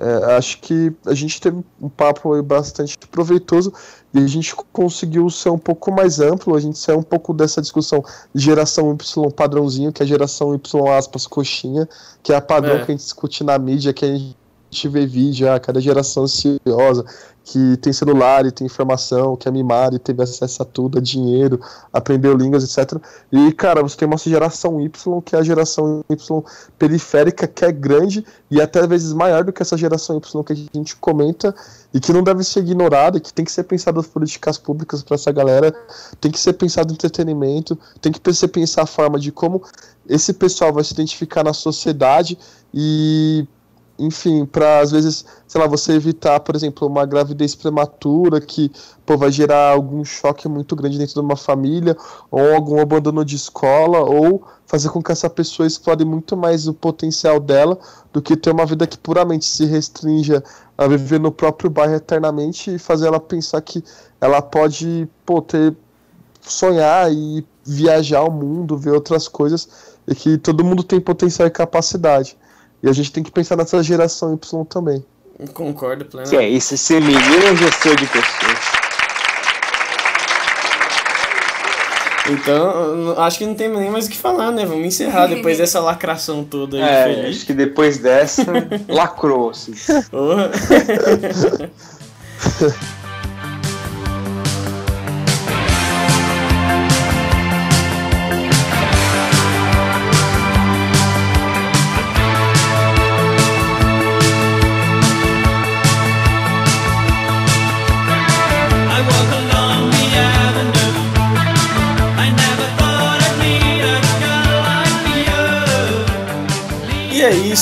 é, acho que a gente teve um papo bastante proveitoso e a gente conseguiu ser um pouco mais amplo, a gente saiu um pouco dessa discussão de geração Y padrãozinho, que é a geração Y aspas coxinha, que é a padrão é. que a gente discute na mídia, que a gente vê vídeo, a cada geração ansiosa, que tem celular e tem informação, que é mimado e teve acesso a tudo, a dinheiro, aprendeu línguas, etc. E, cara, você tem uma geração Y, que é a geração Y periférica, que é grande e até vezes maior do que essa geração Y que a gente comenta e que não deve ser ignorada, que tem que ser pensado as políticas públicas para essa galera, tem que ser pensado entretenimento, tem que ser pensar a forma de como esse pessoal vai se identificar na sociedade e enfim, para às vezes, sei lá, você evitar, por exemplo, uma gravidez prematura que pô, vai gerar algum choque muito grande dentro de uma família, ou algum abandono de escola, ou fazer com que essa pessoa explore muito mais o potencial dela do que ter uma vida que puramente se restrinja a viver no próprio bairro eternamente e fazer ela pensar que ela pode pô, ter sonhar e viajar o mundo, ver outras coisas, e que todo mundo tem potencial e capacidade. E a gente tem que pensar nessa geração Y também. Concordo plenamente. Que é isso, ser menino ou gestor de pessoas? Então, acho que não tem nem mais o que falar, né? Vamos encerrar depois [LAUGHS] dessa lacração toda aí, é, feliz. Acho que depois dessa, [LAUGHS] lacrou-se. [LAUGHS]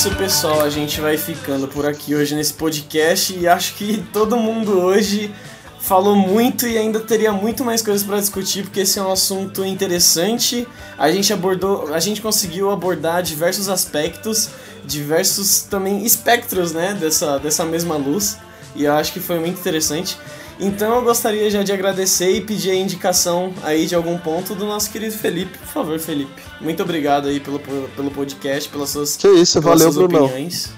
isso, pessoal. A gente vai ficando por aqui hoje nesse podcast e acho que todo mundo hoje falou muito e ainda teria muito mais coisas para discutir porque esse é um assunto interessante. A gente abordou, a gente conseguiu abordar diversos aspectos, diversos também espectros, né, dessa dessa mesma luz. E eu acho que foi muito interessante. Então eu gostaria já de agradecer e pedir a indicação aí de algum ponto do nosso querido Felipe. Por favor, Felipe. Muito obrigado aí pelo, pelo podcast, pelas suas, que isso, valeu, suas Bruno. opiniões.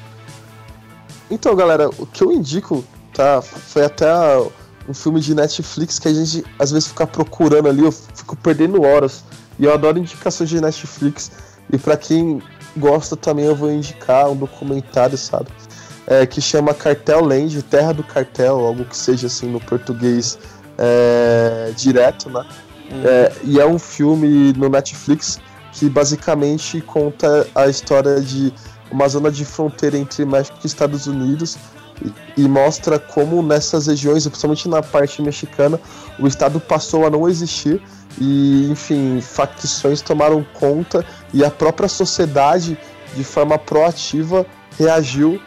Então, galera, o que eu indico, tá? Foi até um filme de Netflix que a gente às vezes fica procurando ali, eu fico perdendo horas. E eu adoro indicações de Netflix. E para quem gosta também eu vou indicar um documentário, sabe? É, que chama Cartel Land, Terra do Cartel, algo que seja assim no português é, direto, né? Uhum. É, e é um filme no Netflix que basicamente conta a história de uma zona de fronteira entre México e Estados Unidos e, e mostra como nessas regiões, principalmente na parte mexicana, o Estado passou a não existir e, enfim, facções tomaram conta e a própria sociedade, de forma proativa, reagiu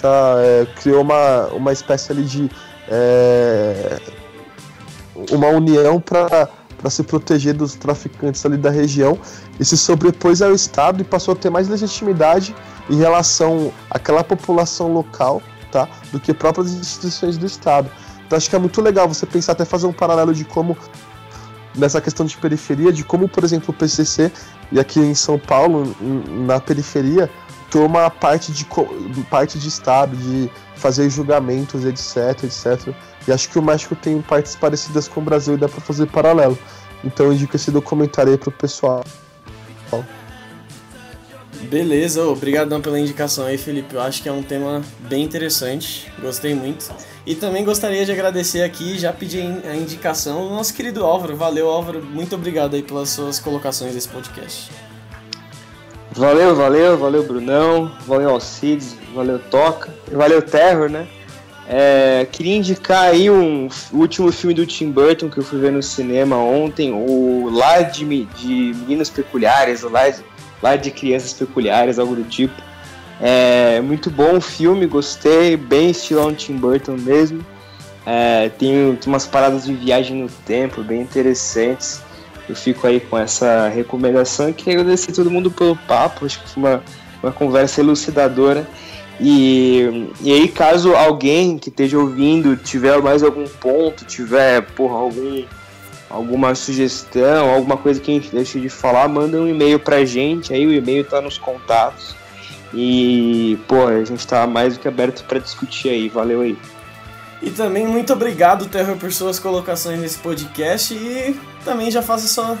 tá, é, criou uma, uma espécie ali de é, uma união para para se proteger dos traficantes ali da região e se sobrepôs ao Estado e passou a ter mais legitimidade em relação àquela população local, tá, do que próprias instituições do Estado. Então acho que é muito legal você pensar até fazer um paralelo de como nessa questão de periferia, de como, por exemplo, o PCC e aqui em São Paulo, na periferia, toma parte de, parte de Estado, de fazer julgamentos, etc, etc. E acho que o México tem partes parecidas com o Brasil e dá para fazer paralelo. Então eu indico esse documentário aí pro pessoal. Beleza, obrigadão pela indicação aí, Felipe. Eu acho que é um tema bem interessante, gostei muito. E também gostaria de agradecer aqui, já pedi a indicação do nosso querido Álvaro. Valeu, Álvaro, muito obrigado aí pelas suas colocações nesse podcast. Valeu, valeu, valeu Brunão, valeu Alcides, valeu Toca, valeu Terror, né? É, queria indicar aí um último filme do Tim Burton que eu fui ver no cinema ontem, o Lar de, de Meninos Peculiares, o Lar de, Lar de Crianças Peculiares, algo do tipo. É muito bom o filme, gostei, bem estilão Tim Burton mesmo. É, tem, tem umas paradas de viagem no tempo bem interessantes eu fico aí com essa recomendação queria agradecer todo mundo pelo papo, acho que foi uma, uma conversa elucidadora. E, e aí, caso alguém que esteja ouvindo tiver mais algum ponto, tiver porra, algum, alguma sugestão, alguma coisa que a gente deixe de falar, manda um e-mail pra gente, aí o e-mail tá nos contatos. E, pô, a gente tá mais do que aberto para discutir aí. Valeu aí. E também muito obrigado, Terror, por suas colocações nesse podcast e também já faça sua,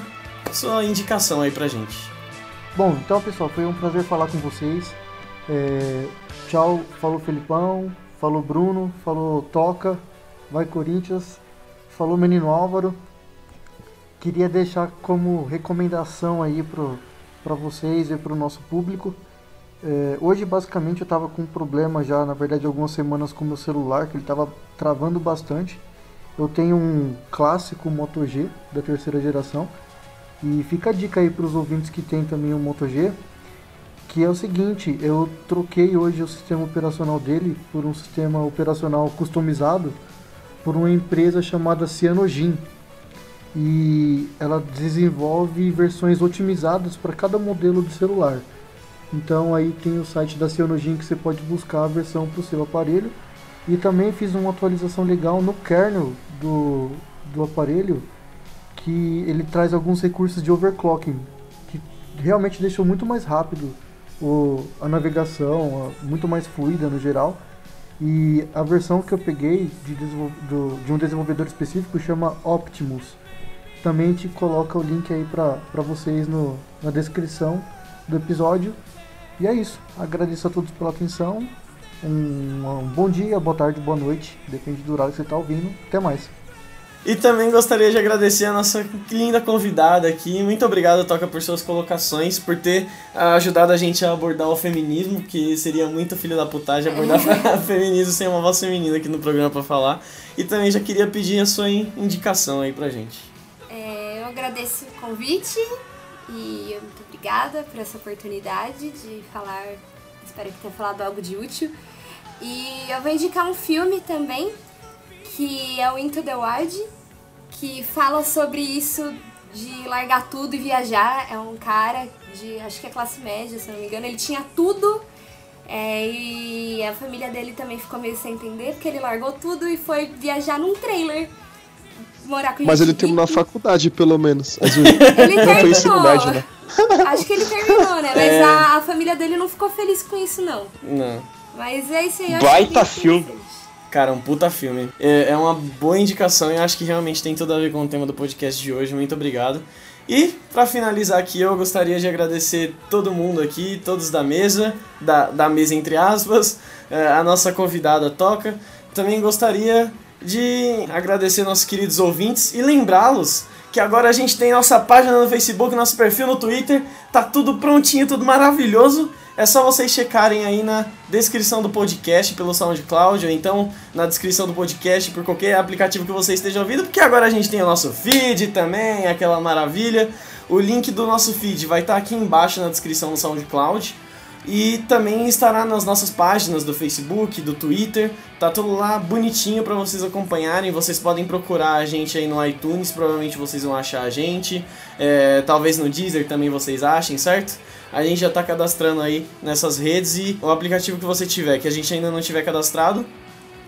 sua indicação aí pra gente. Bom, então pessoal, foi um prazer falar com vocês. É, tchau, falou Felipão, falou Bruno, falou Toca, vai Corinthians, falou Menino Álvaro. Queria deixar como recomendação aí para vocês e para o nosso público é, hoje basicamente eu estava com um problema já, na verdade, algumas semanas com o meu celular, que ele estava travando bastante. Eu tenho um clássico Moto G da terceira geração. E fica a dica aí para os ouvintes que tem também o Moto G, que é o seguinte, eu troquei hoje o sistema operacional dele por um sistema operacional customizado por uma empresa chamada Cyanogen. E ela desenvolve versões otimizadas para cada modelo de celular. Então aí tem o site da Cyanogen que você pode buscar a versão para o seu aparelho. E também fiz uma atualização legal no kernel do, do aparelho, que ele traz alguns recursos de overclocking, que realmente deixou muito mais rápido o, a navegação, a, muito mais fluida no geral. E a versão que eu peguei de, do, de um desenvolvedor específico chama Optimus. Também gente coloca o link aí para vocês no, na descrição do episódio. E é isso. Agradeço a todos pela atenção. Um, um bom dia, boa tarde, boa noite. Depende do horário que você está ouvindo. Até mais. E também gostaria de agradecer a nossa linda convidada aqui. Muito obrigado, Toca, por suas colocações, por ter ah, ajudado a gente a abordar o feminismo, que seria muito filho da putagem abordar [LAUGHS] [LAUGHS] feminismo sem uma voz feminina aqui no programa para falar. E também já queria pedir a sua indicação aí pra gente. É, eu agradeço o convite e muito obrigada por essa oportunidade de falar. Espero que tenha falado algo de útil. E eu vou indicar um filme também que é o Into the Wild, que fala sobre isso de largar tudo e viajar. É um cara de, acho que é classe média, se não me engano. Ele tinha tudo é, e a família dele também ficou meio sem entender, porque ele largou tudo e foi viajar num trailer. Morar com Mas ele terminou a faculdade, pelo menos. [LAUGHS] ele terminou. né? Acho que ele terminou, né? Mas é... a, a, família dele não ficou feliz com isso, não. Não. Mas é isso aí. Baita filme. Cara, um puta filme. É, é uma boa indicação e acho que realmente tem tudo a ver com o tema do podcast de hoje. Muito obrigado. E, para finalizar aqui, eu gostaria de agradecer todo mundo aqui, todos da mesa, da, da mesa entre aspas, é, a nossa convidada Toca. Também gostaria de agradecer nossos queridos ouvintes e lembrá-los que agora a gente tem nossa página no Facebook, nosso perfil no Twitter, tá tudo prontinho, tudo maravilhoso. É só vocês checarem aí na descrição do podcast pelo SoundCloud ou então na descrição do podcast por qualquer aplicativo que você esteja ouvindo, porque agora a gente tem o nosso feed também, aquela maravilha. O link do nosso feed vai estar tá aqui embaixo na descrição do SoundCloud. E também estará nas nossas páginas do Facebook, do Twitter. Tá tudo lá bonitinho para vocês acompanharem. Vocês podem procurar a gente aí no iTunes, provavelmente vocês vão achar a gente. É, talvez no Deezer também vocês achem, certo? a gente já está cadastrando aí nessas redes e o aplicativo que você tiver, que a gente ainda não tiver cadastrado,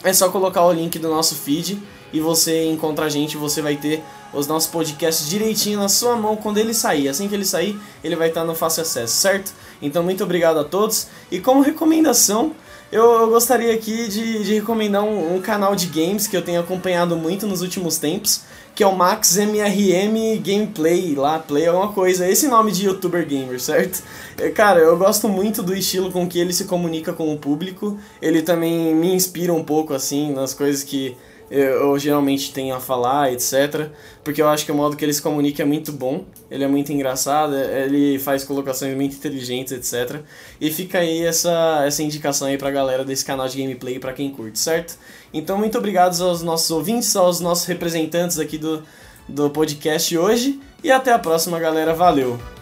é só colocar o link do nosso feed e você encontra a gente, você vai ter os nossos podcasts direitinho na sua mão quando ele sair. Assim que ele sair, ele vai estar no fácil acesso, certo? Então, muito obrigado a todos. E como recomendação, eu, eu gostaria aqui de, de recomendar um, um, canal de games que eu tenho acompanhado muito nos últimos tempos, que é o Max MRM Gameplay, lá, Play alguma coisa, esse nome de youtuber gamer, certo? É, cara, eu gosto muito do estilo com que ele se comunica com o público, ele também me inspira um pouco, assim, nas coisas que eu, geralmente tenho a falar, etc. Porque eu acho que o modo que ele se comunica é muito bom, ele é muito engraçado, ele faz colocações muito inteligentes, etc. E fica aí essa, essa indicação aí pra galera desse canal de gameplay para quem curte, certo? Então, muito obrigado aos nossos ouvintes, aos nossos representantes aqui do, do podcast hoje. E até a próxima, galera. Valeu!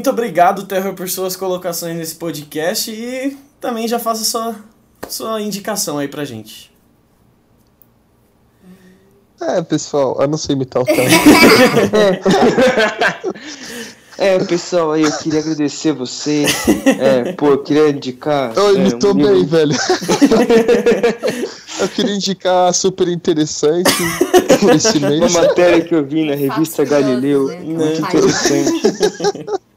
Muito obrigado, Terror, por suas colocações nesse podcast e também já faça sua, sua indicação aí pra gente. É, pessoal, eu não sei imitar o [LAUGHS] Terror. É, pessoal, aí eu queria agradecer vocês. É, pô, eu queria indicar. Eu imitou é, um bem, livro... velho. eu queria indicar super interessante esse mês. Uma matéria que eu vi na revista Galileu. Né? Muito interessante. [LAUGHS]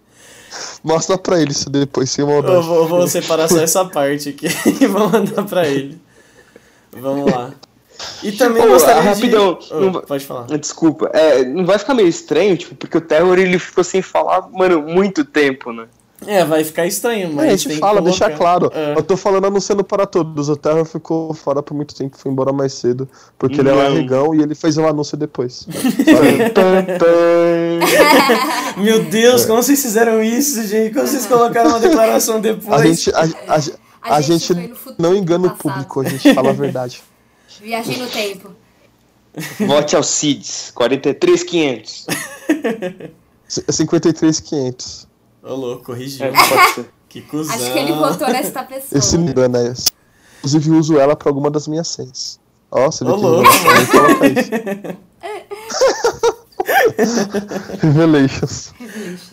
Mostra pra ele isso depois, sem maldade. Eu vou, vou separar só essa parte aqui [LAUGHS] e vou mandar pra ele. Vamos lá. E também Pô, rapidão, de... oh, pode falar. Desculpa, é, não vai ficar meio estranho, tipo, porque o Terror ele ficou sem falar, mano, muito tempo, né? É, vai ficar estranho, mas. É, a gente fala, deixa claro. É. Eu tô falando anunciando para todos. O Terra ficou fora por muito tempo, foi embora mais cedo. Porque não. ele é largão e ele fez o um anúncio depois. [LAUGHS] Meu Deus, é. como vocês fizeram isso, gente? Como vocês colocaram uma declaração depois? A gente, a, a, a, a gente, gente não engana o público, a gente fala a verdade. [LAUGHS] Viajei no tempo. Vote ao CIDS, 43,500. 53,500. Ô louco, corrigiu. É, pode ser. [LAUGHS] Que cuzão. Acho que ele votou nessa pessoa. Esse me engana é esse. Inclusive, uso ela pra alguma das minhas senhas. Ó, você vê Ô, que louco. coloca isso. [LAUGHS] Revelations. Revelations.